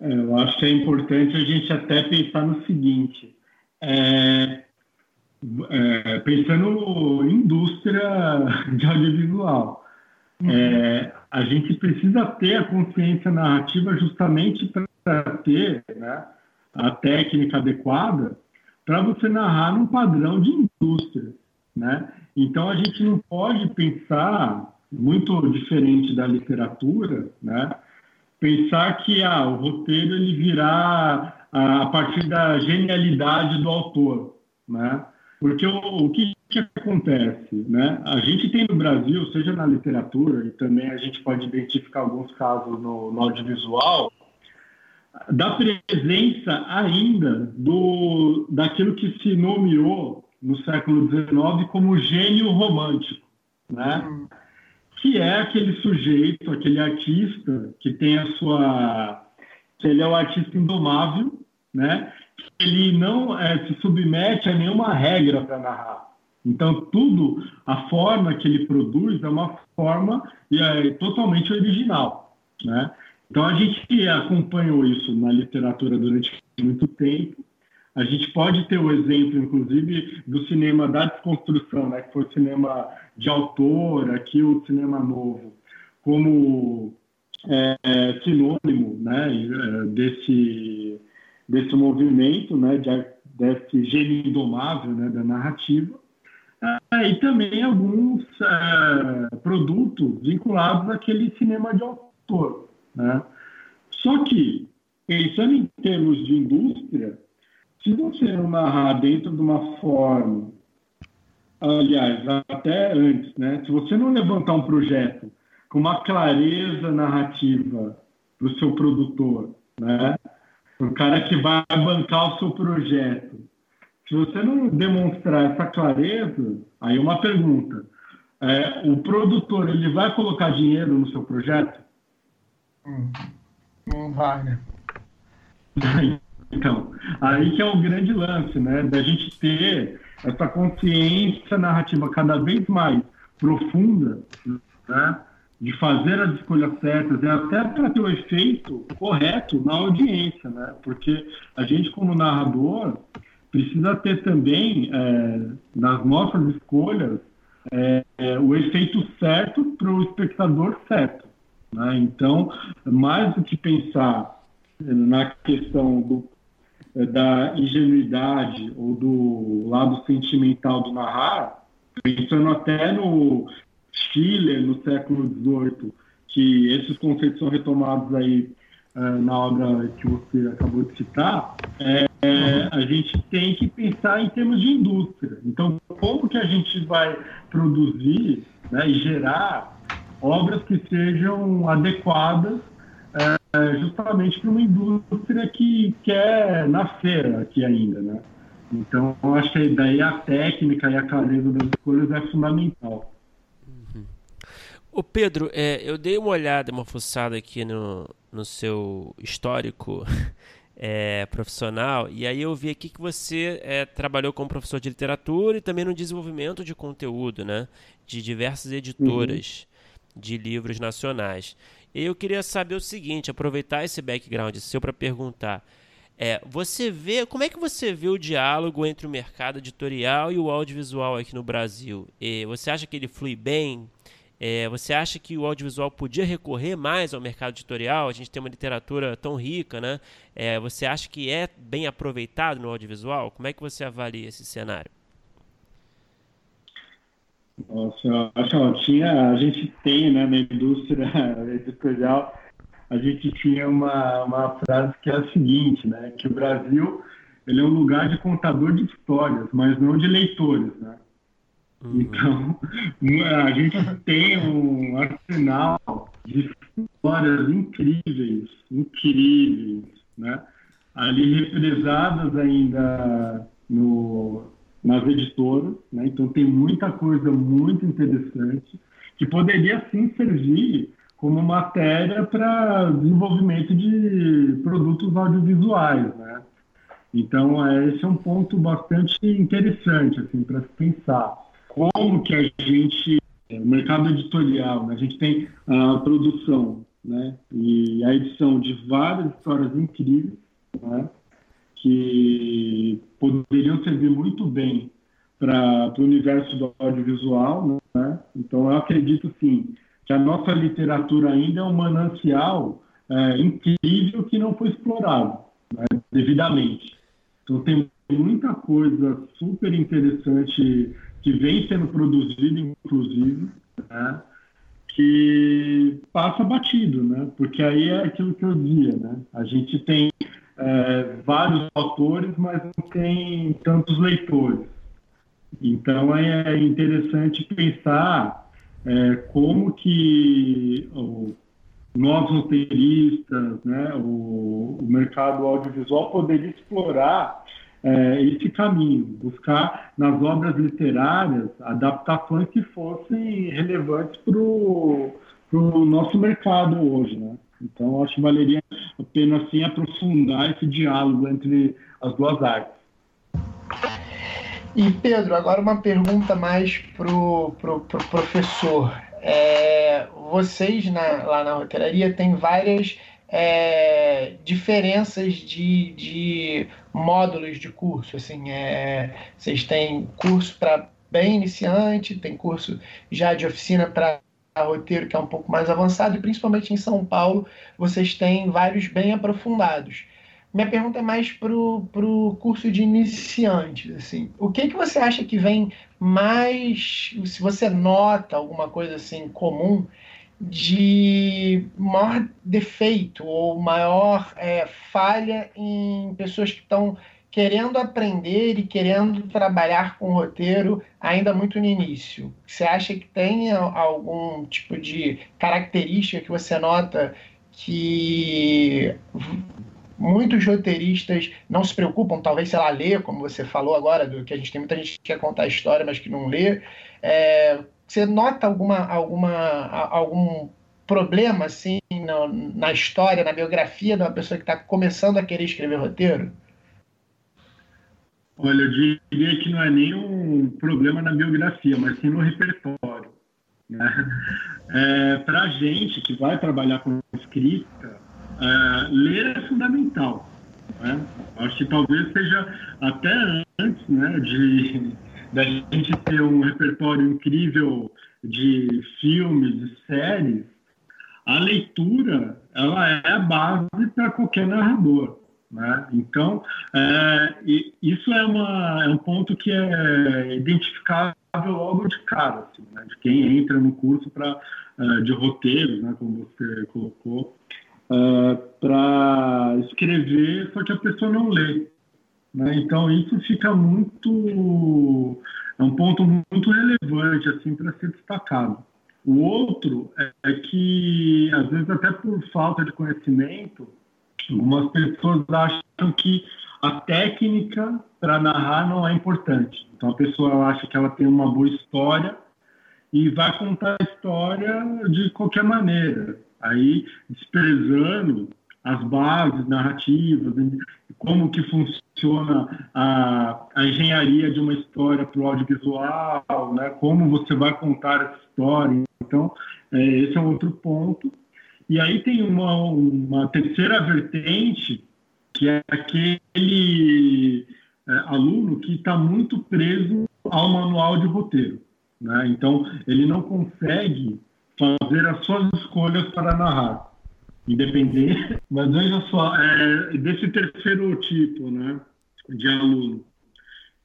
É, eu acho que é importante a gente até pensar no seguinte: é, é, pensando em indústria de audiovisual, uhum. é, a gente precisa ter a consciência narrativa justamente para ter né, a técnica adequada para você narrar num padrão de indústria. Né? Então, a gente não pode pensar muito diferente da literatura, né? pensar que ah, o roteiro ele virá a partir da genialidade do autor. Né? Porque o, o que, que, acontece? Né? A gente tem no Brasil, seja na literatura, e também a gente pode identificar alguns casos no, no audiovisual, da presença ainda do, daquilo que se nomeou no século XIX como gênio romântico, né? Hum. que é aquele sujeito, aquele artista que tem a sua, ele é o artista indomável, né? Ele não é, se submete a nenhuma regra para narrar. Então tudo, a forma que ele produz é uma forma é, totalmente original, né? Então a gente acompanhou isso na literatura durante muito tempo a gente pode ter o exemplo, inclusive, do cinema da desconstrução, né, que foi o cinema de autor, aqui o cinema novo, como é, sinônimo né, é, desse, desse movimento, né, de, desse gênio indomável né, da narrativa. É, e também alguns é, produtos vinculados àquele cinema de autor. Né? Só que, pensando em termos de indústria, se você não narrar dentro de uma forma, aliás, até antes, né? Se você não levantar um projeto com uma clareza narrativa para o seu produtor, né? O cara que vai bancar o seu projeto. Se você não demonstrar essa clareza, aí uma pergunta: é, o produtor ele vai colocar dinheiro no seu projeto? Hum, não vai, né? Então, aí que é o grande lance, né? Da gente ter essa consciência narrativa cada vez mais profunda, né? De fazer as escolhas certas e até para ter o efeito correto na audiência, né? Porque a gente, como narrador, precisa ter também, é, nas nossas escolhas, é, é, o efeito certo para o espectador certo. Né? Então, mais do que pensar na questão do da ingenuidade ou do lado sentimental do narrar, pensando até no Chile, no século XVIII, que esses conceitos são retomados aí uh, na obra que você acabou de citar, é, é, a gente tem que pensar em termos de indústria. Então, como que a gente vai produzir né, e gerar obras que sejam adequadas é, justamente para uma indústria que quer nascer aqui ainda, né? Então, acho que daí a técnica e a clareza das escolhas é fundamental. Ô Pedro, é, eu dei uma olhada, uma fuçada aqui no, no seu histórico é, profissional, e aí eu vi aqui que você é, trabalhou como professor de literatura e também no desenvolvimento de conteúdo, né? De diversas editoras uhum. de livros nacionais. Eu queria saber o seguinte, aproveitar esse background seu para perguntar. É, você vê, como é que você vê o diálogo entre o mercado editorial e o audiovisual aqui no Brasil? E você acha que ele flui bem? É, você acha que o audiovisual podia recorrer mais ao mercado editorial? A gente tem uma literatura tão rica, né? É, você acha que é bem aproveitado no audiovisual? Como é que você avalia esse cenário? Nossa, acho tinha, a gente tem, né, na indústria editorial, a gente tinha uma, uma frase que é a seguinte, né, que o Brasil ele é um lugar de contador de histórias, mas não de leitores, né? Uhum. Então, a gente tem um arsenal de histórias incríveis, incríveis, né? Ali represadas ainda no, nas editoras, né? Então tem muita coisa muito interessante que poderia sim servir como matéria para desenvolvimento de produtos audiovisuais, né? Então esse é um ponto bastante interessante assim para se pensar como que a gente, o mercado editorial, né? a gente tem a produção né? e a edição de várias histórias incríveis né? Que poderiam servir muito bem para o universo do audiovisual. Né? Então, eu acredito, sim, que a nossa literatura ainda é um manancial é, incrível que não foi explorado né? devidamente. Então, tem muita coisa super interessante que vem sendo produzido, inclusive, né, que passa batido, né? Porque aí é aquilo que eu dizia, né? A gente tem é, vários autores, mas não tem tantos leitores. Então é interessante pensar é, como que o, nós roteiristas, né, o, o mercado audiovisual poderia explorar é, esse caminho, buscar nas obras literárias adaptações que fossem relevantes para o nosso mercado hoje, né? Então, acho que valeria a pena, assim, aprofundar esse diálogo entre as duas artes. E, Pedro, agora uma pergunta mais para o pro, pro professor. É, vocês na, lá na roteiraria têm várias é, diferenças de, de módulos de curso. Assim, é, vocês têm curso para bem iniciante, tem curso já de oficina para roteiro que é um pouco mais avançado, e principalmente em São Paulo vocês têm vários bem aprofundados. Minha pergunta é mais para o curso de iniciantes. Assim. O que, que você acha que vem mais, se você nota alguma coisa assim comum, de maior defeito ou maior é, falha em pessoas que estão querendo aprender e querendo trabalhar com roteiro ainda muito no início. Você acha que tem algum tipo de característica que você nota que muitos roteiristas não se preocupam, talvez, sei lá, ler, como você falou agora, do que a gente tem muita gente que quer contar a história, mas que não lê. É, você nota alguma, alguma, algum problema assim na, na história, na biografia de uma pessoa que está começando a querer escrever roteiro? Olha, eu diria que não é nem um problema na biografia, mas sim no repertório. Né? É, Para a gente que vai trabalhar com escrita, é, ler é fundamental. Né? Acho que talvez seja até antes né, de da gente ter um repertório incrível de filmes, de séries, a leitura ela é a base para qualquer narrador. Né? Então, é, isso é, uma, é um ponto que é identificável logo de cara, assim, né? de quem entra no curso pra, uh, de roteiro, né? como você colocou, uh, para escrever, só que a pessoa não lê. Né? Então, isso fica muito. É um ponto muito relevante assim, para ser destacado. O outro é, é que, às vezes, até por falta de conhecimento, algumas pessoas acham que a técnica para narrar não é importante. Então a pessoa acha que ela tem uma boa história e vai contar a história de qualquer maneira. Aí desprezando as bases narrativas, como que funciona a, a engenharia de uma história para o audiovisual, né? como você vai contar essa história. Então, é, esse é outro ponto. E aí tem uma, uma terceira vertente, que é aquele é, aluno que está muito preso ao manual de roteiro. Né? Então, ele não consegue fazer as suas escolhas para narrar, independente. Mas veja só, é, desse terceiro tipo né, de aluno,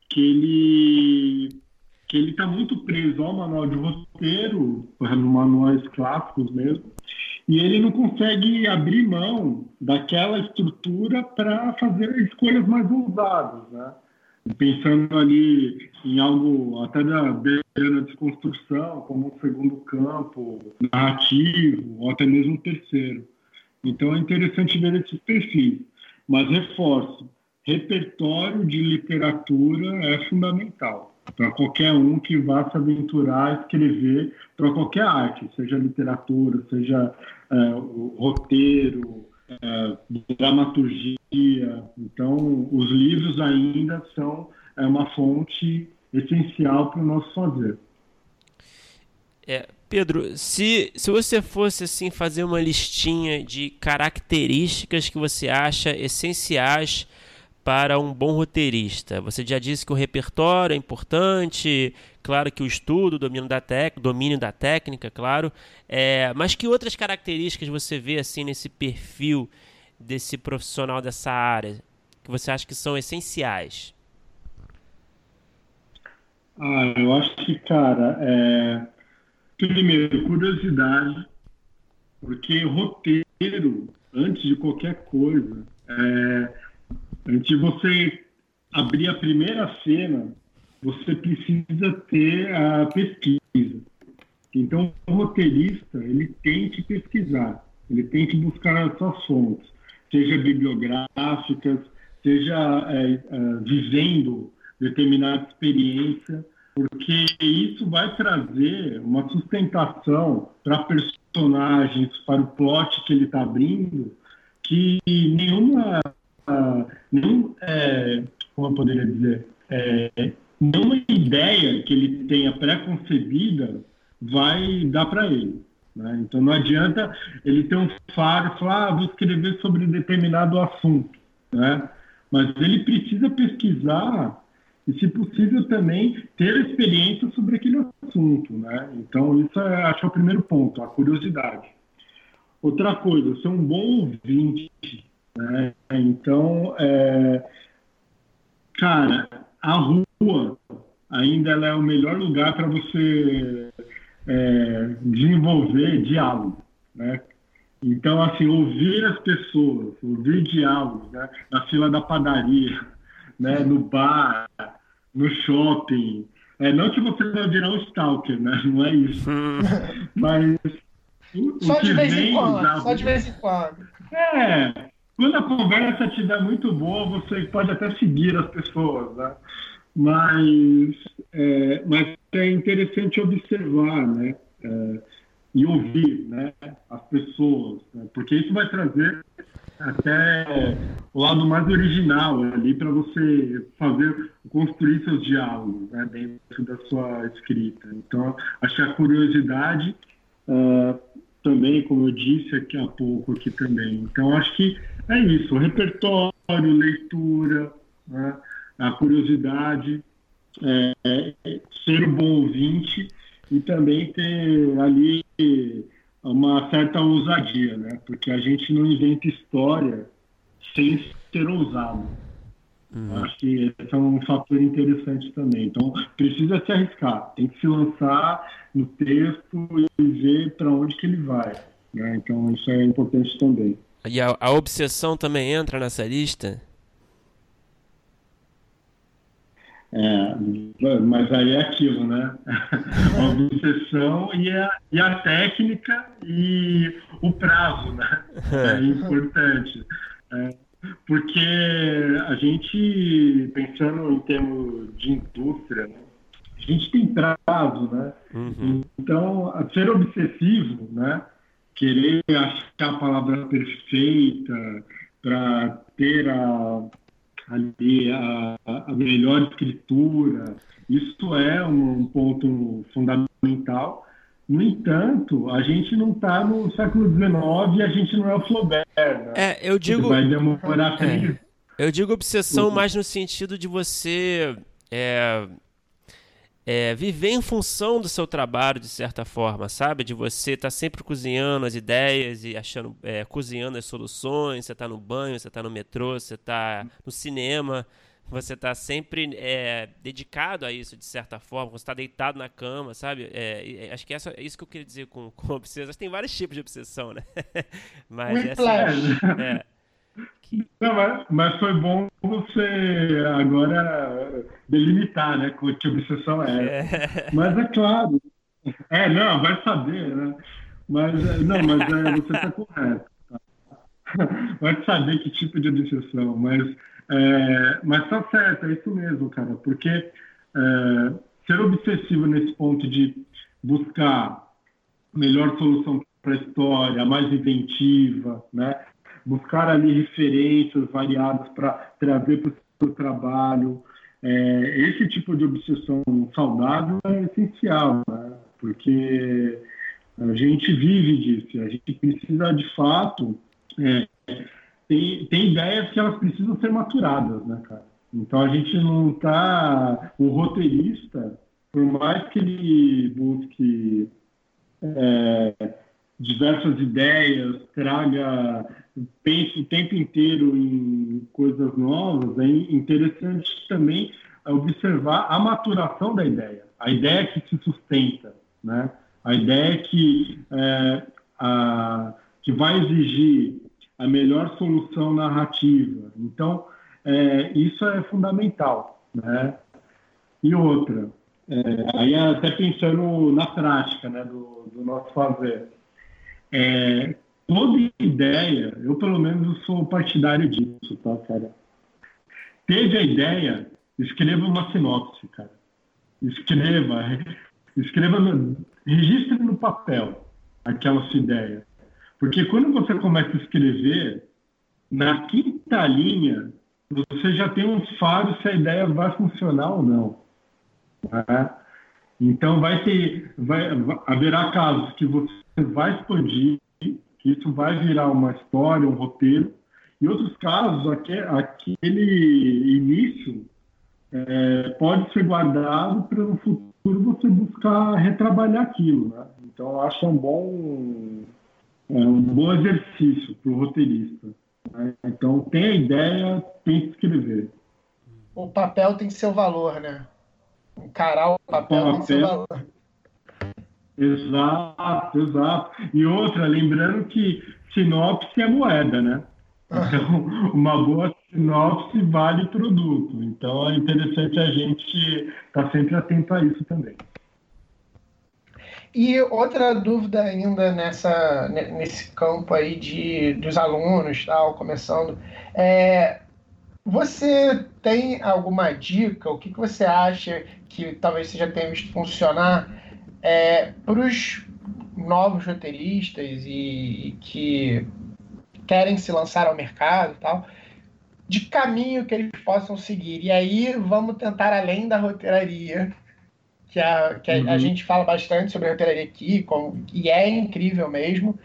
que ele que ele está muito preso ao manual de roteiro, manuais clássicos mesmo, e ele não consegue abrir mão daquela estrutura para fazer escolhas mais ousadas, né? Pensando ali em algo até da beira desconstrução, como um segundo campo narrativo, ou até mesmo um terceiro. Então é interessante ver esses perfis. Mas reforço, repertório de literatura é fundamental para qualquer um que vá se aventurar a escrever para qualquer arte, seja literatura, seja é, roteiro, é, dramaturgia. Então, os livros ainda são é, uma fonte essencial para o nosso fazer. É, Pedro, se, se você fosse assim fazer uma listinha de características que você acha essenciais para um bom roteirista? Você já disse que o repertório é importante, claro que o estudo, o domínio da, tec, domínio da técnica, claro. É, mas que outras características você vê assim nesse perfil desse profissional dessa área que você acha que são essenciais? Ah, eu acho que, cara, é... primeiro, curiosidade, porque roteiro, antes de qualquer coisa, é Antes de você abrir a primeira cena, você precisa ter a pesquisa. Então, o roteirista, ele tem que pesquisar, ele tem que buscar as suas fontes, seja bibliográficas, seja é, é, vivendo determinada experiência, porque isso vai trazer uma sustentação para personagens, para o plot que ele está abrindo, que nenhuma ah, nenhum, é, como eu poderia dizer, é, nenhuma ideia que ele tenha pré-concebida vai dar para ele. Né? Então não adianta ele ter um faro e falar, ah, vou escrever sobre determinado assunto. Né? Mas ele precisa pesquisar e, se possível, também ter experiência sobre aquele assunto. Né? Então, isso é, acho que é o primeiro ponto, a curiosidade. Outra coisa, ser um bom ouvinte né? Então, é, cara, a rua ainda é o melhor lugar para você é, desenvolver diálogo. Né? Então, assim, ouvir as pessoas, ouvir diálogos né? na fila da padaria, né? no bar, no shopping. É, não que você vai virar um stalker, né? não é isso. Mas o, só de vez em quando, só de vez em quando. É, quando a conversa estiver muito boa, você pode até seguir as pessoas, né? Mas, é, mas é interessante observar, né? É, e ouvir, né? As pessoas, né? porque isso vai trazer até o lado mais original ali para você fazer construir seus diálogos né, dentro da sua escrita. Então, acho que a curiosidade uh, também, como eu disse aqui há pouco aqui também. Então, acho que é isso, repertório, leitura, né? a curiosidade, é, é, ser um bom ouvinte e também ter ali uma certa ousadia, né? Porque a gente não inventa história sem ser ousado. Uhum. Acho que esse é um fator interessante também. Então, precisa se arriscar, tem que se lançar no texto e ver para onde que ele vai. Né? Então, isso é importante também. E a, a obsessão também entra nessa lista? É, mas aí é aquilo, né? a obsessão e a, e a técnica e o prazo, né? É importante. É, porque a gente, pensando em termos de indústria, né? a gente tem prazo, né? Uhum. Então, ser obsessivo, né? Querer achar a palavra perfeita para ter a, ali a, a, melhor escritura, isso é um ponto fundamental. No entanto, a gente não está no século XIX e a gente não é o Flaubert. Né? É, eu digo. Vai demorar é. Eu digo obsessão uhum. mais no sentido de você é, é, viver em função do seu trabalho, de certa forma, sabe? De você estar tá sempre cozinhando as ideias e achando, é, cozinhando as soluções. Você está no banho, você está no metrô, você está no cinema você está sempre é, dedicado a isso, de certa forma, você está deitado na cama, sabe? É, acho que é isso que eu queria dizer com, com obsessão. Tem vários tipos de obsessão, né? mas essa, é, que... Não, mas, mas, foi bom você agora delimitar, né? Com que obsessão é. é. Mas é claro. É, não, vai saber, né? Mas, não, mas é, você está correto. Tá? Vai saber que tipo de obsessão, mas é, mas tá certo, é isso mesmo, cara, porque é, ser obsessivo nesse ponto de buscar melhor solução para a história, mais inventiva, né? Buscar ali referências variadas para trazer para o seu trabalho. É, esse tipo de obsessão saudável é essencial, né? porque a gente vive disso, a gente precisa de fato é, tem, tem ideias que elas precisam ser maturadas, né, cara? Então a gente não está. O roteirista, por mais que ele busque é, diversas ideias, traga, pense o tempo inteiro em coisas novas, é interessante também observar a maturação da ideia, a ideia que se sustenta, né? a ideia que, é, a, que vai exigir a melhor solução narrativa. Então, é, isso é fundamental. Né? E outra, é, aí até pensando na prática né, do, do nosso fazer, é, toda ideia, eu pelo menos sou partidário disso, tá, cara? Teve a ideia, escreva uma sinopse, cara. Escreva, escreva, no, registre no papel aquela sua ideia. Porque quando você começa a escrever, na quinta linha, você já tem um faro se a ideia vai funcionar ou não. Né? Então, vai ter, vai, haverá casos que você vai expandir, que isso vai virar uma história, um roteiro, e outros casos, aquele início é, pode ser guardado para no futuro você buscar retrabalhar aquilo. Né? Então, acho um bom é um bom exercício para o roteirista. Né? Então, tem a ideia, tem que escrever. O papel tem seu valor, né? Encarar o papel, o papel tem seu valor. Exato, exato. E outra, lembrando que sinopse é moeda, né? Então, uma boa sinopse vale produto. Então, é interessante a gente estar tá sempre atento a isso também. E outra dúvida ainda nessa, nesse campo aí de, dos alunos, tal, começando, é, você tem alguma dica? O que, que você acha que talvez você já tenha visto funcionar é, para os novos roteiristas e, e, que querem se lançar ao mercado tal, de caminho que eles possam seguir? E aí vamos tentar além da roteiraria que, a, que a, uhum. a gente fala bastante sobre a roteiraria aqui, e é incrível mesmo.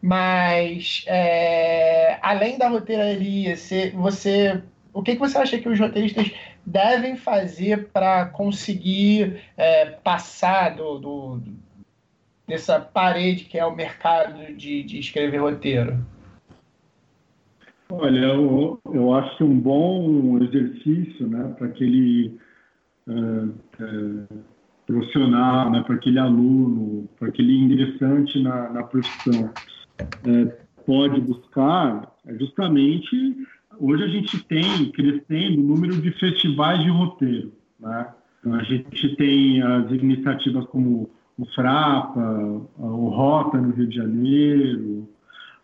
Mas, é, além da roteiraria, você, você, o que, que você acha que os roteiristas devem fazer para conseguir é, passar do, do, dessa parede que é o mercado de, de escrever roteiro? Olha, eu, eu acho que um bom exercício né, para aquele uh, uh, profissional, né, para aquele aluno, para aquele ingressante na, na profissão uh, pode buscar é justamente hoje a gente tem crescendo o número de festivais de roteiro. Né? Então, a gente tem as iniciativas como o Frapa, o Rota no Rio de Janeiro,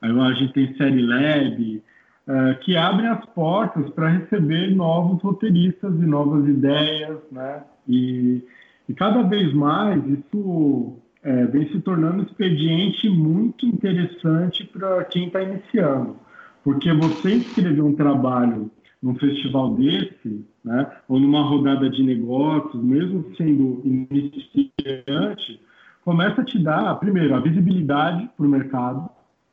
a gente tem Série Lab, uh, que abrem as portas para receber novos roteiristas e novas ideias, né? E, e cada vez mais isso é, vem se tornando um expediente muito interessante para quem está iniciando. Porque você escrever um trabalho num festival desse, né, ou numa rodada de negócios, mesmo sendo iniciante, começa a te dar, primeiro, a visibilidade para o mercado,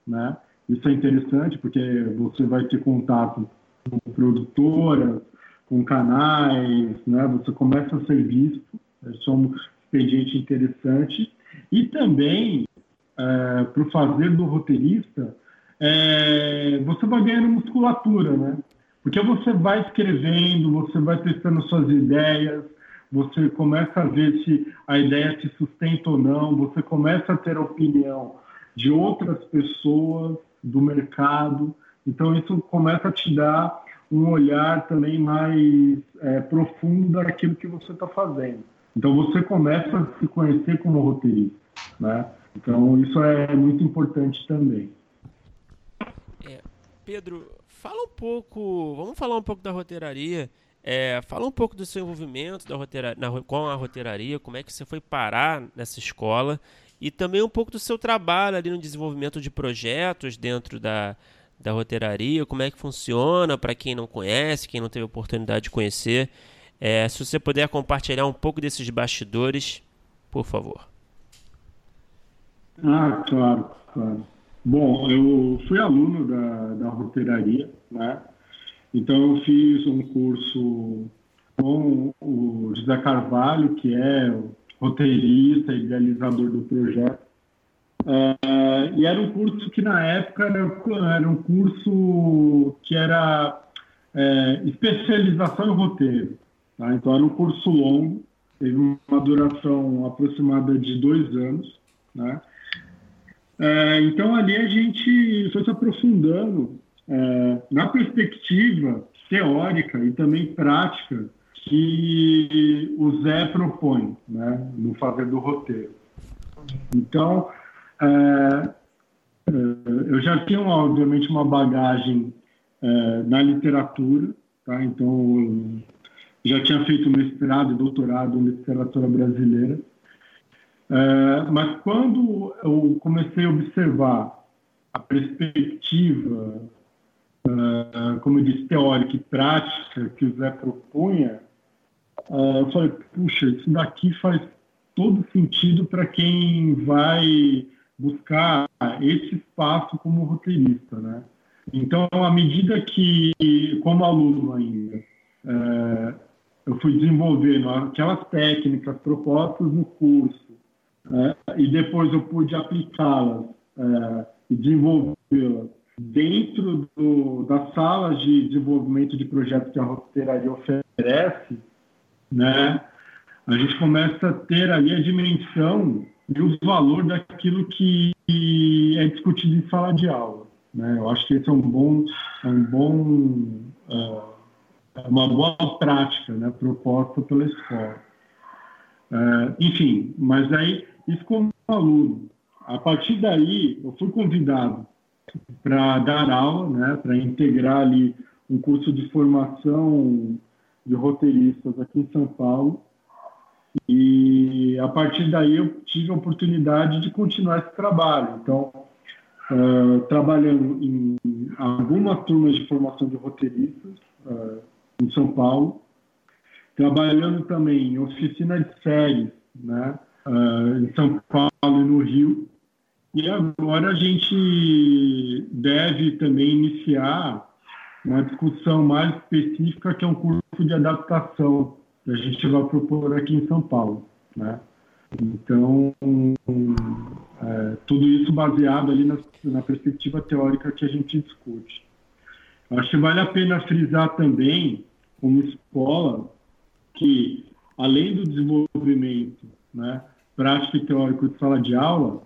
né? Isso é interessante porque você vai ter contato com produtoras, com canais, né? Você começa a ser visto, isso é um expediente interessante. E também, é, para o fazer do roteirista, é, você vai ganhando musculatura, né? Porque você vai escrevendo, você vai testando suas ideias, você começa a ver se a ideia se sustenta ou não, você começa a ter opinião de outras pessoas do mercado. Então, isso começa a te dar um olhar também mais é, profundo daquilo que você está fazendo. Então, você começa a se conhecer como roteirista, né? Então, isso é muito importante também. Pedro, fala um pouco, vamos falar um pouco da roteiraria. É, fala um pouco do seu envolvimento da roteira, na, com a roteiraria, como é que você foi parar nessa escola e também um pouco do seu trabalho ali no desenvolvimento de projetos dentro da, da roteiraria, como é que funciona para quem não conhece, quem não teve oportunidade de conhecer. É, se você puder compartilhar um pouco desses bastidores, por favor. Ah, claro, claro. Bom, eu fui aluno da, da roteiraria, né? Então eu fiz um curso com o José Carvalho, que é roteirista, idealizador do projeto. É, e era um curso que na época era, era um curso que era é, especialização em roteiro. Tá? Então era um curso longo, teve uma duração aproximada de dois anos. Né? É, então, ali a gente foi se aprofundando é, na perspectiva teórica e também prática que o Zé propõe né, no fazer do roteiro. Então, é, é eu já tinha, obviamente, uma bagagem é, na literatura, tá? então já tinha feito mestrado e doutorado em literatura brasileira. É, mas quando eu comecei a observar a perspectiva, uh, como eu disse, teórica e prática que o Zé propunha, uh, eu falei, puxa, isso daqui faz todo sentido para quem vai buscar esse espaço como roteirista, né? Então, à medida que, como aluno ainda, eu fui desenvolvendo aquelas técnicas propostas no curso, é, e depois eu pude aplicá-las é, e desenvolvê-las dentro do, das salas de desenvolvimento de projetos que a roteiraria oferece, né, a gente começa a ter ali a dimensão e o valor daquilo que é discutido em sala de aula. Né? Eu acho que esse é um bom, é um bom, uh, uma boa prática né, proposta pela escola. Uh, enfim, mas aí isso como aluno. A partir daí, eu fui convidado para dar aula, né, para integrar ali um curso de formação de roteiristas aqui em São Paulo. E a partir daí eu tive a oportunidade de continuar esse trabalho. Então, uh, trabalhando em algumas turmas de formação de roteiristas uh, em São Paulo, trabalhando também em oficina de séries, né? Uh, em São Paulo e no Rio. E agora a gente deve também iniciar uma discussão mais específica, que é um curso de adaptação que a gente vai propor aqui em São Paulo. Né? Então, é, tudo isso baseado ali na, na, perspectiva teórica que a gente discute. Acho que vale a pena frisar também, como escola, que além do desenvolvimento né, prático e teórico de sala de aula,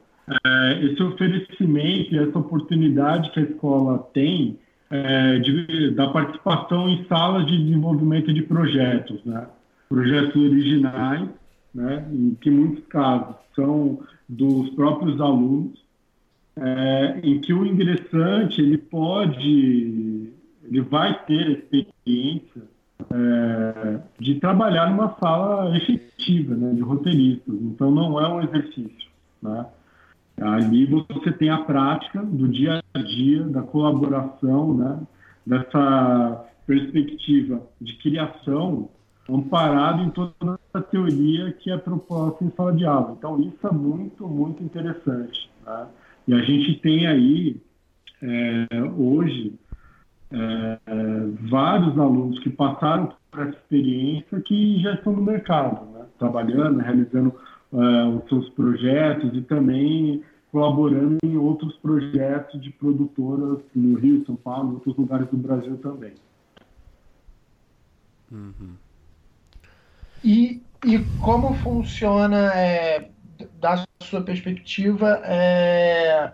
é, esse oferecimento e essa oportunidade que a escola tem é, de, da participação em salas de desenvolvimento de projetos, né? projetos originais, né? em que muitos casos são dos próprios alunos, é, em que o ingressante ele pode, ele vai ter experiência é, de trabalhar numa sala efetiva, né, de roteiristas. Então não é um exercício, né? Ali você tem a prática do dia a dia, da colaboração, né? dessa perspectiva de criação amparado em toda a teoria que é proposta em sala de aula. Então, isso é muito, muito interessante. Né? E a gente tem aí, é, hoje, é, vários alunos que passaram por essa experiência que já estão no mercado, né? trabalhando, realizando uh, os seus projetos e também colaborando em outros projetos de produtoras no Rio, São Paulo, em outros lugares do Brasil também. Uhum. E, e como funciona, é, da sua perspectiva, é, é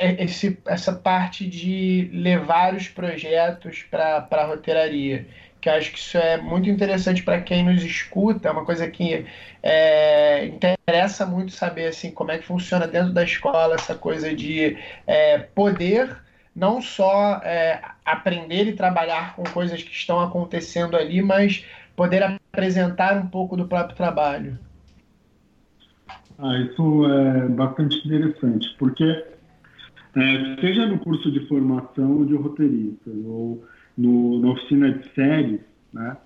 esse, essa parte de levar os projetos para a roteiraria? que acho que isso é muito interessante para quem nos escuta, é uma coisa que é, interessa muito saber assim como é que funciona dentro da escola essa coisa de é, poder não só é, aprender e trabalhar com coisas que estão acontecendo ali, mas poder apresentar um pouco do próprio trabalho. Ah, isso é bastante interessante, porque é, seja no curso de formação de roteirista ou no, na oficina de séries, né,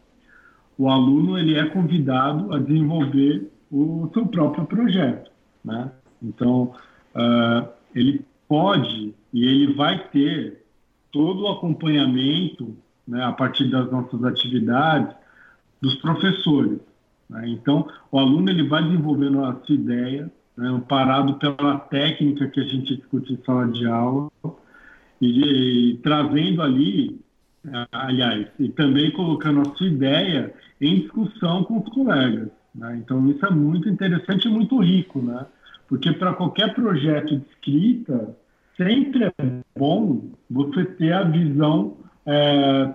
o aluno ele é convidado a desenvolver o seu próprio projeto. Né? Então, uh, ele pode e ele vai ter todo o acompanhamento né, a partir das nossas atividades dos professores. Né? Então, o aluno ele vai desenvolvendo a sua ideia, né, pela técnica que a gente discute em sala de aula, e, e trazendo ali aliás, e também colocando a sua ideia em discussão com os colegas. Né? Então, isso é muito interessante e muito rico, né? porque para qualquer projeto de escrita, sempre é bom você ter a visão é,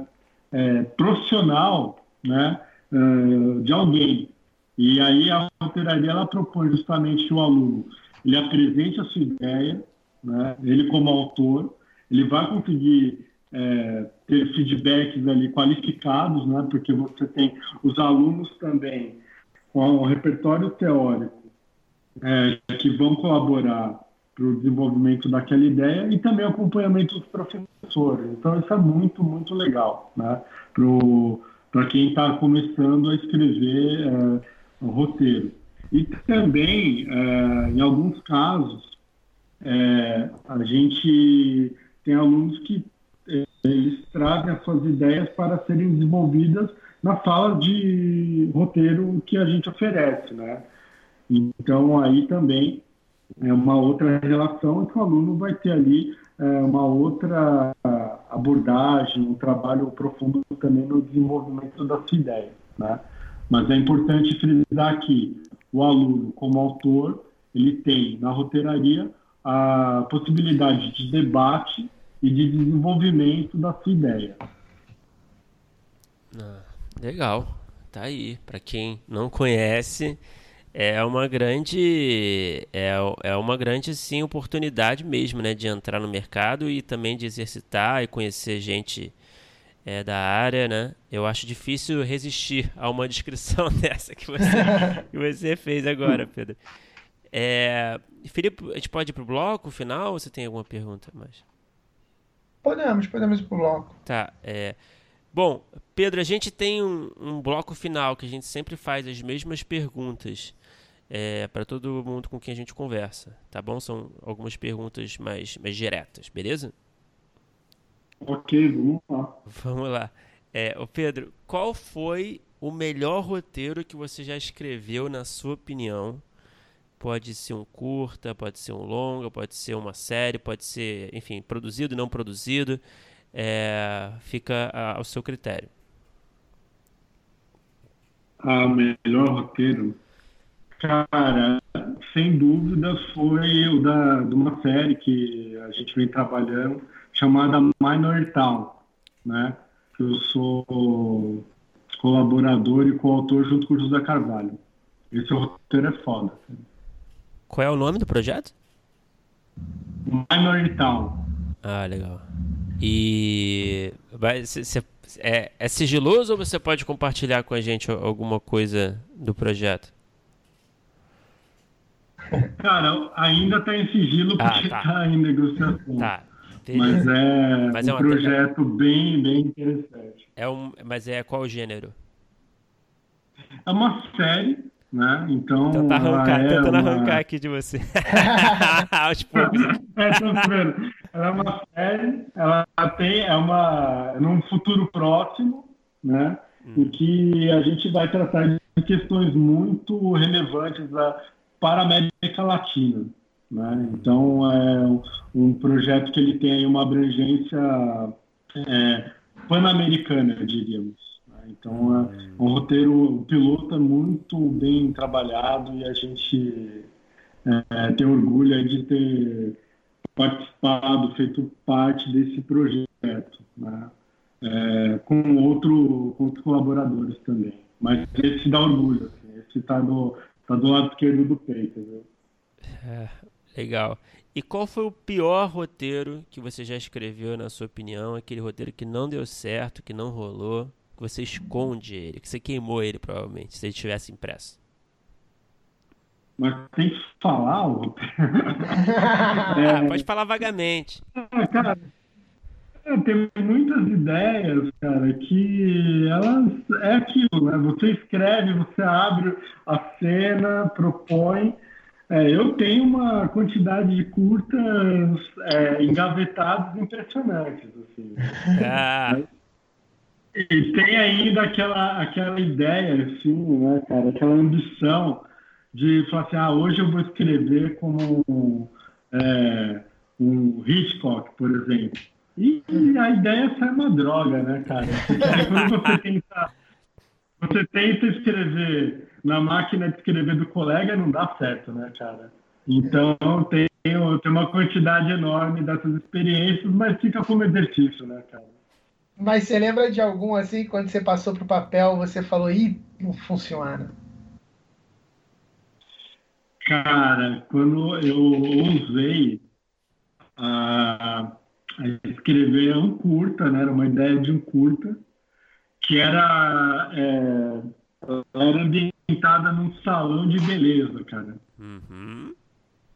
é, profissional né, de alguém. E aí a roteiraria ela propõe justamente o aluno ele apresente a sua ideia, né, ele como autor, ele vai conseguir é, ter feedbacks ali qualificados, né? Porque você tem os alunos também com o repertório teórico é, que vão colaborar para o desenvolvimento daquela ideia e também acompanhamento dos professores. Então isso é muito muito legal, né? Para quem está começando a escrever é, o roteiro. E também, é, em alguns casos, é, a gente tem alunos que eles trazem as suas ideias para serem desenvolvidas na sala de roteiro que a gente oferece, né? Então aí também é uma outra relação que o aluno vai ter ali é, uma outra abordagem, um trabalho profundo também no desenvolvimento da sua ideia, né? Mas é importante frisar que o aluno, como autor, ele tem na roteiraria a possibilidade de debate e de desenvolvimento da sua ideia. Ah, legal, tá aí. Para quem não conhece, é uma grande é, é uma grande sim oportunidade mesmo, né, de entrar no mercado e também de exercitar e conhecer gente é, da área, né? Eu acho difícil resistir a uma descrição dessa que você, que você fez agora, Pedro. É, Felipe, a gente pode ir pro bloco final ou você tem alguma pergunta mais? Podemos, podemos ir pro bloco. Tá. É... Bom, Pedro, a gente tem um, um, bloco final que a gente sempre faz as mesmas perguntas é, para todo mundo com quem a gente conversa, tá bom? São algumas perguntas mais, mais diretas, beleza? Ok, vamos lá. Vamos lá. É, ô Pedro, qual foi o melhor roteiro que você já escreveu, na sua opinião? Pode ser um curta, pode ser um longa, pode ser uma série, pode ser, enfim, produzido, não produzido. é, fica ao seu critério. Ah, o melhor roteiro? Cara, sem dúvida foi o da, de uma série que a gente vem trabalhando, chamada Minor Town, né? Eu sou colaborador e coautor junto com o José Carvalho. Esse roteiro é foda. Qual é o nome do projeto? Minor Town. Ah, legal. E vai, cê, cê, é, é sigiloso ou você pode compartilhar com a gente alguma coisa do projeto? Cara, ainda está em sigilo ah, porque está ah, tá. em negociação. Tá. Mas é mas um é projeto bem, bem interessante. É um, mas é qual gênero? É uma série, né? Então. Tenta arrancar, é tentando uma... arrancar aqui de você. Aos poucos. é, ela é uma série, ela tem, é uma. num futuro próximo, né? Hum. Em que a gente vai tratar de questões muito relevantes da, para a América Latina. Né? Então, é um projeto que ele tem uma abrangência é, pan-americana, diríamos. Né? Então, é um roteiro, piloto muito bem trabalhado e a gente é, tem orgulho de ter participado, feito parte desse projeto, né? é, com, outro, com outros colaboradores também. Mas esse dá orgulho, assim, esse está do, tá do lado esquerdo do peito. Viu? É, legal. E qual foi o pior roteiro que você já escreveu, na sua opinião? Aquele roteiro que não deu certo, que não rolou, que você esconde ele, que você queimou ele, provavelmente, se ele tivesse impresso. Mas tem que falar, é... Pode falar vagamente. Ah, cara, tem muitas ideias, cara, que elas é aquilo, né? Você escreve, você abre a cena, propõe. É, eu tenho uma quantidade de curtas é, engavetadas impressionantes, assim. Ah. E tem ainda aquela, aquela ideia, assim, né, cara, aquela ambição de falar assim, ah, hoje eu vou escrever como é, um Hitchcock, por exemplo. E a ideia sai uma droga, né, cara? Porque quando você tenta, você tenta escrever na máquina de escrever do colega, não dá certo, né, cara? Então tem, tem uma quantidade enorme dessas experiências, mas fica como exercício, né, cara? Mas você lembra de algum assim, quando você passou para o papel, você falou, ih, não funciona? Cara, quando eu usei a, a escrever um curta, né? Era uma ideia de um curta, que era, é, era ambientada num salão de beleza, cara. Uhum.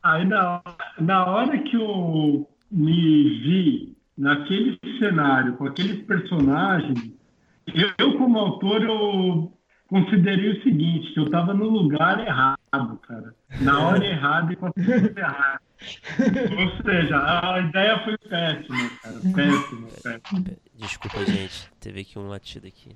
Aí na, na hora que eu me vi naquele cenário, com aqueles personagens, eu, eu como autor, eu considerei o seguinte, que eu estava no lugar errado, cara. Na hora errada e com a pessoa errada. Ou seja, a ideia foi péssima, cara. Péssima, péssima. Desculpa, gente. Teve aqui um latido aqui.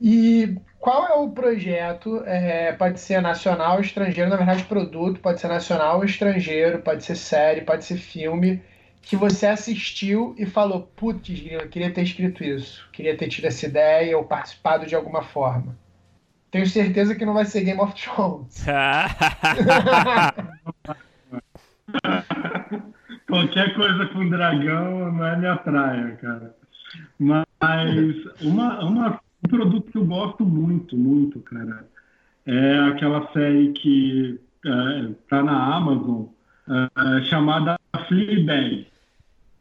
E qual é o projeto? É, pode ser nacional ou estrangeiro, na verdade, produto, pode ser nacional ou estrangeiro, pode ser série, pode ser filme que você assistiu e falou, putz, eu queria ter escrito isso, queria ter tido essa ideia ou participado de alguma forma. Tenho certeza que não vai ser Game of Thrones. Qualquer coisa com dragão não é minha praia, cara. Mas uma, uma, um produto que eu gosto muito, muito, cara, é aquela série que é, tá na Amazon, é, chamada Fleabag.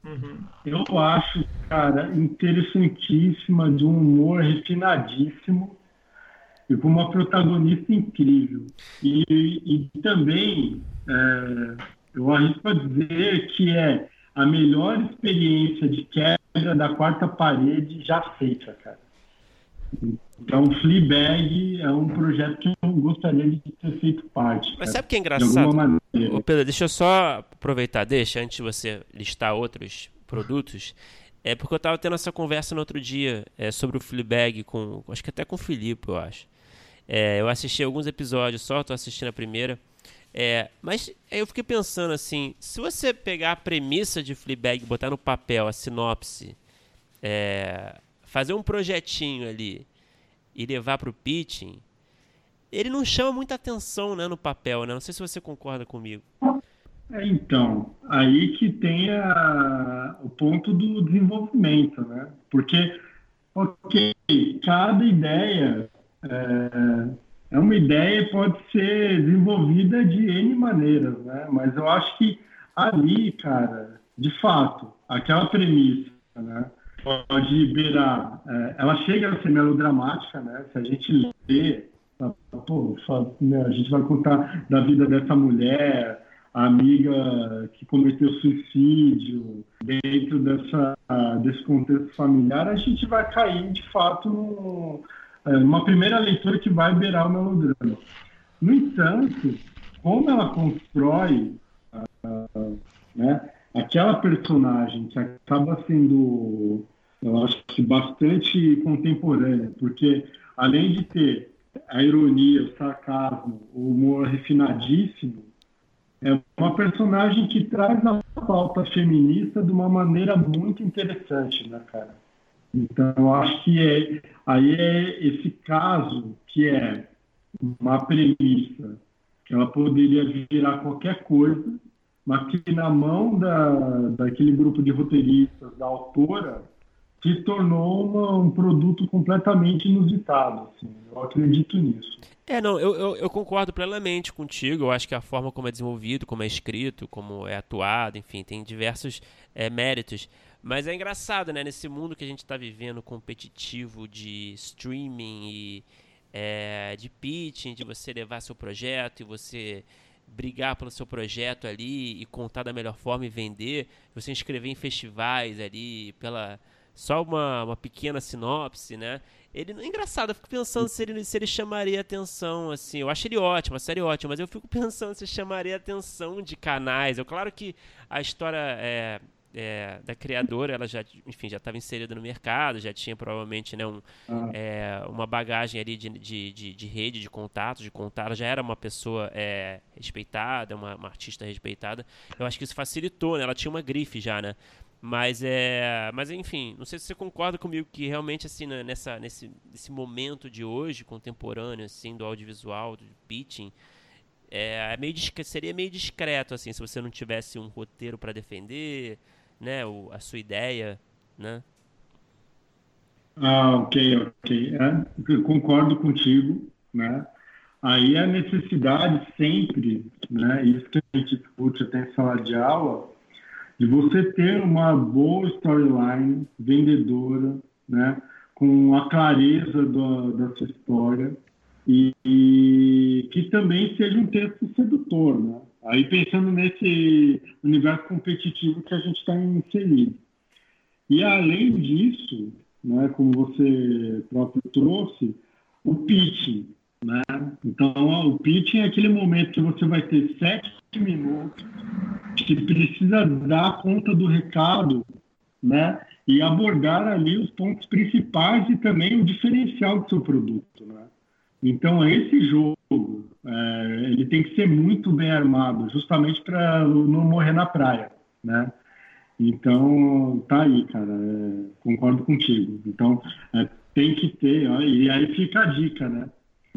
Uhum. Eu acho, cara, interessantíssima, de um humor refinadíssimo e com uma protagonista incrível. E, e também, é, eu arrisco a dizer que é a melhor experiência de quebra da quarta parede já feita, cara. Então, Fleabag é um projeto que eu gostaria de ter feito parte. Mas sabe o que é engraçado? Ô, Pedro, deixa eu só aproveitar, deixa, antes de você listar outros produtos. É porque eu estava tendo essa conversa no outro dia é, sobre o Fleabag, com, acho que até com o Filipe, eu acho. É, eu assisti alguns episódios só, estou assistindo a primeira. É, mas eu fiquei pensando assim, se você pegar a premissa de Fleabag, botar no papel a sinopse, é, fazer um projetinho ali e levar para o pitching, ele não chama muita atenção né, no papel, né? Não sei se você concorda comigo. É, então, aí que tem a, o ponto do desenvolvimento, né? Porque, ok, cada ideia é, é uma ideia pode ser desenvolvida de N maneiras, né? Mas eu acho que ali, cara, de fato, aquela premissa, né? Pode beirar, é, ela chega a ser melodramática, né? Se a gente lê, pô, né, a gente vai contar da vida dessa mulher, a amiga que cometeu suicídio, dentro dessa, desse contexto familiar, a gente vai cair, de fato, é, uma primeira leitura que vai beirar o melodrama. No entanto, como ela constrói uh, né, aquela personagem que acaba sendo, eu acho que bastante contemporânea, porque além de ter a ironia, o sarcasmo, o humor refinadíssimo, é uma personagem que traz a pauta feminista de uma maneira muito interessante, né, cara? Então, acho que é, aí é esse caso que é uma premissa, que ela poderia virar qualquer coisa, mas que na mão da, daquele grupo de roteiristas, da autora, se tornou uma, um produto completamente inusitado. Assim. Eu acredito nisso. É, não, eu, eu, eu, concordo plenamente contigo. Eu acho que a forma como é desenvolvido, como é escrito, como é atuado, enfim, tem diversos é, méritos. Mas é engraçado, né? Nesse mundo que a gente está vivendo competitivo de streaming e é, de pitching, de você levar seu projeto e você brigar pelo seu projeto ali e contar da melhor forma e vender, você inscrever em festivais ali pela só uma, uma pequena sinopse, né? Ele é engraçado, eu fico pensando se ele, se ele chamaria atenção, assim. Eu acho ele ótimo, a série ótima, mas eu fico pensando se chamaria atenção de canais. Eu claro que a história é, é, da criadora, ela já, enfim, já estava inserida no mercado, já tinha provavelmente né, um, ah. é, uma bagagem ali de, de, de, de, rede, de contatos, de contar, ela já era uma pessoa é, respeitada, uma, uma, artista respeitada. Eu acho que isso facilitou, né? Ela tinha uma grife já, né? Mas é, mas enfim, não sei se você concorda comigo que realmente assim né, nessa nesse, nesse momento de hoje contemporâneo assim do audiovisual, do pitching, é, é meio seria meio discreto assim se você não tivesse um roteiro para defender, né, o, a sua ideia, né? Ah, ok, ok. É, concordo contigo, né? Aí a necessidade sempre, né? Isso que a gente discute até em sala de aula, de você ter uma boa storyline vendedora, né? Com a clareza do, da sua história e, e que também seja um texto sedutor, né? Aí pensando nesse universo competitivo que a gente está inserido. E além disso, né, como você próprio trouxe, o pitching. Né? Então, o pitching é aquele momento que você vai ter sete minutos, que precisa dar conta do recado né? e abordar ali os pontos principais e também o diferencial do seu produto. Né? Então, esse jogo é, ele tem que ser muito bem armado, justamente para não morrer na praia, né? Então, tá aí, cara, é, concordo contigo. Então, é, tem que ter, ó, e aí fica a dica, né?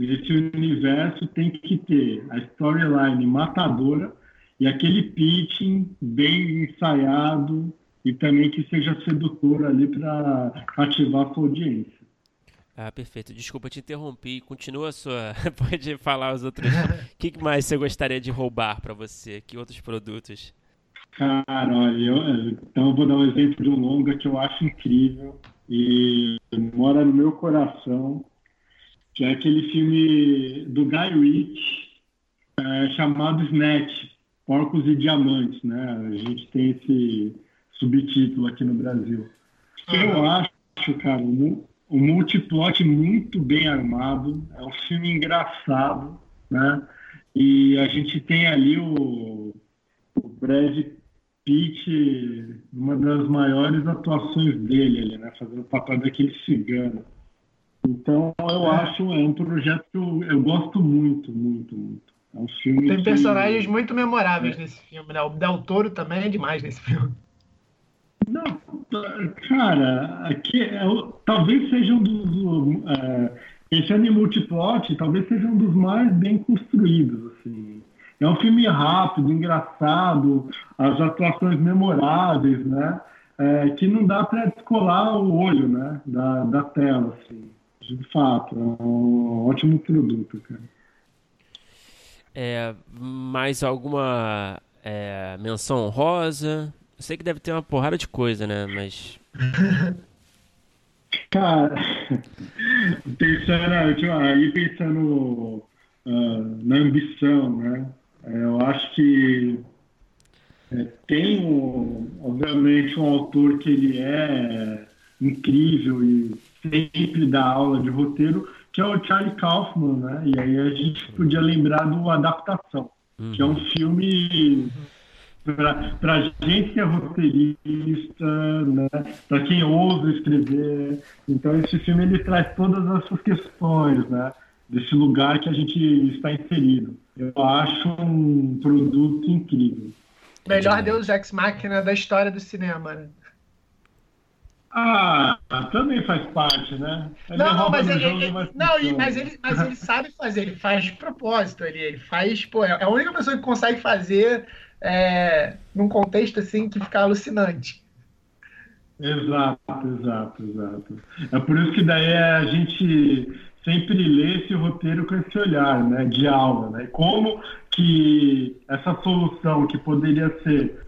Nesse universo tem que ter a storyline matadora e aquele pitching bem ensaiado e também que seja sedutor ali para ativar a sua audiência. Ah, perfeito. Desculpa, te interrompi. Continua a sua. Pode falar os outros. O que mais você gostaria de roubar para você? Que outros produtos? Cara, olha, eu, então eu vou dar um exemplo de um longa que eu acho incrível e mora no meu coração, que é aquele filme do Guy Ritchie é, chamado Snatch, Porcos e Diamantes, né? A gente tem esse subtítulo aqui no Brasil. Eu acho, cara, um multiplot muito bem armado, é um filme engraçado, né? E a gente tem ali o, o Brad Pitt, uma das maiores atuações dele ali, né? Fazendo o papel daquele cigano. Então, eu é. acho, é um projeto que eu, eu gosto muito, muito, muito. É um filme Tem que... personagens muito memoráveis é. nesse filme, né? O Del Toro também é demais nesse filme. Não, cara, aqui é, talvez seja um dos. É, pensando em multiplot, talvez seja um dos mais bem construídos, assim. É um filme rápido, engraçado, as atuações memoráveis, né? É, que não dá para descolar o olho, né? Da, da tela, assim. De fato, é um ótimo produto, cara. É, mais alguma é, menção honrosa? Eu sei que deve ter uma porrada de coisa, né? Mas. Cara, pensando, aí pensando uh, na ambição, né? É, eu acho que é, tem, um, obviamente, um autor que ele é incrível e sempre dá aula de roteiro, que é o Charlie Kaufman, né? E aí a gente podia lembrar do Adaptação, uhum. que é um uhum. filme para a gente que é roteirista, né? para quem ousa escrever. Então esse filme ele traz todas essas questões, né? Desse lugar que a gente está inserido. Eu acho um produto incrível. Melhor Deus Ex Machina da história do cinema, né? Ah, também faz parte, né? Ele não, não, mas ele, ele, não, mas, ele, mas ele sabe fazer, ele faz de propósito, ele, ele faz, pô, é a única pessoa que consegue fazer é, num contexto assim que fica alucinante. Exato, exato, exato. É por isso que daí a gente sempre lê esse roteiro com esse olhar, né, de aula, né? Como que essa solução que poderia ser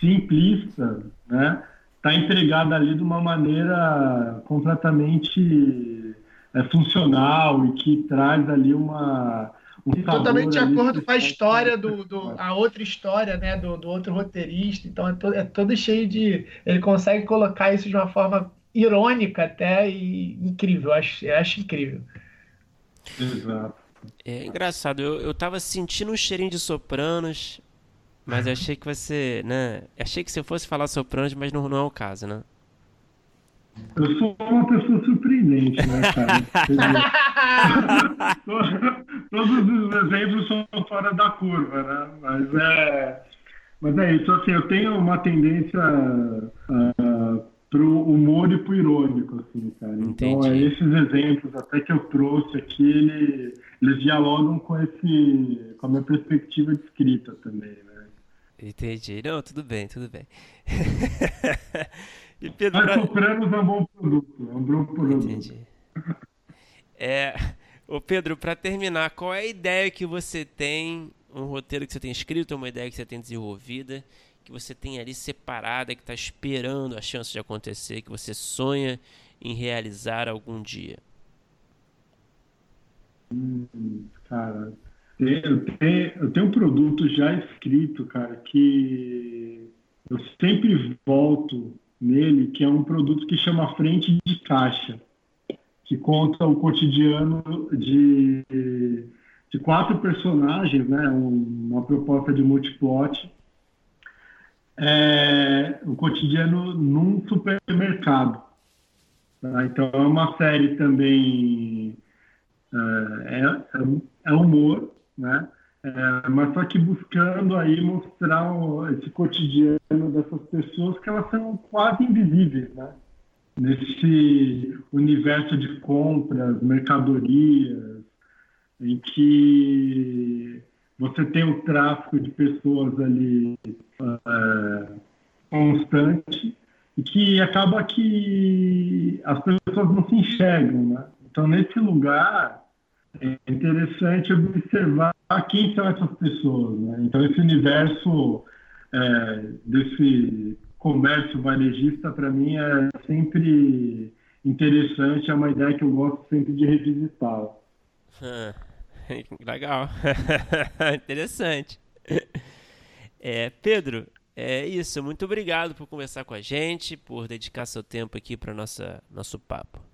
simplista, né, está empregada ali de uma maneira completamente é, funcional e que traz ali uma um e totalmente de acordo com a história do, do a outra história né do, do outro roteirista. Então é, to, é todo cheio de ele consegue colocar isso de uma forma irônica até e incrível. Eu acho eu acho incrível. Exato. é engraçado eu, eu tava sentindo um cheirinho de sopranos mas eu achei que você, né? Achei que você fosse falar Sopranos, mas não, não é o caso, né? Eu sou uma pessoa surpreendente, né, cara? Todos os exemplos são fora da curva, né? Mas é, mas é isso. Assim, eu tenho uma tendência uh, pro humor e pro irônico, assim, cara. Então, é, esses exemplos até que eu trouxe aqui, ele, eles dialogam com esse, com a minha perspectiva de escrita também, né? Entendi. Não, tudo bem, tudo bem. e Pedro, pra... Sopranos é um bom produto, um bom produto. Entendi. É, ô Pedro, para terminar, qual é a ideia que você tem, um roteiro que você tem escrito, uma ideia que você tem desenvolvida, que você tem ali separada, que está esperando a chance de acontecer, que você sonha em realizar algum dia? Hum, cara, eu tenho, eu tenho um produto já escrito, cara, que eu sempre volto nele, que é um produto que chama Frente de Caixa, que conta o cotidiano de, de quatro personagens, né? uma proposta de multiplot. É, o cotidiano num supermercado. Tá? Então é uma série também é, é, é humor, né? É, mas só que buscando aí mostrar o, esse cotidiano dessas pessoas que elas são quase invisíveis, né? Nesse universo de compras, mercadorias, em que você tem o tráfico de pessoas ali é, constante e que acaba que as pessoas não se enxergam, né? Então, nesse lugar, é interessante observar quem são essas pessoas. Né? Então, esse universo é, desse comércio varejista, para mim, é sempre interessante, é uma ideia que eu gosto sempre de revisitar. Legal, interessante. É, Pedro, é isso. Muito obrigado por conversar com a gente, por dedicar seu tempo aqui para nossa nosso papo.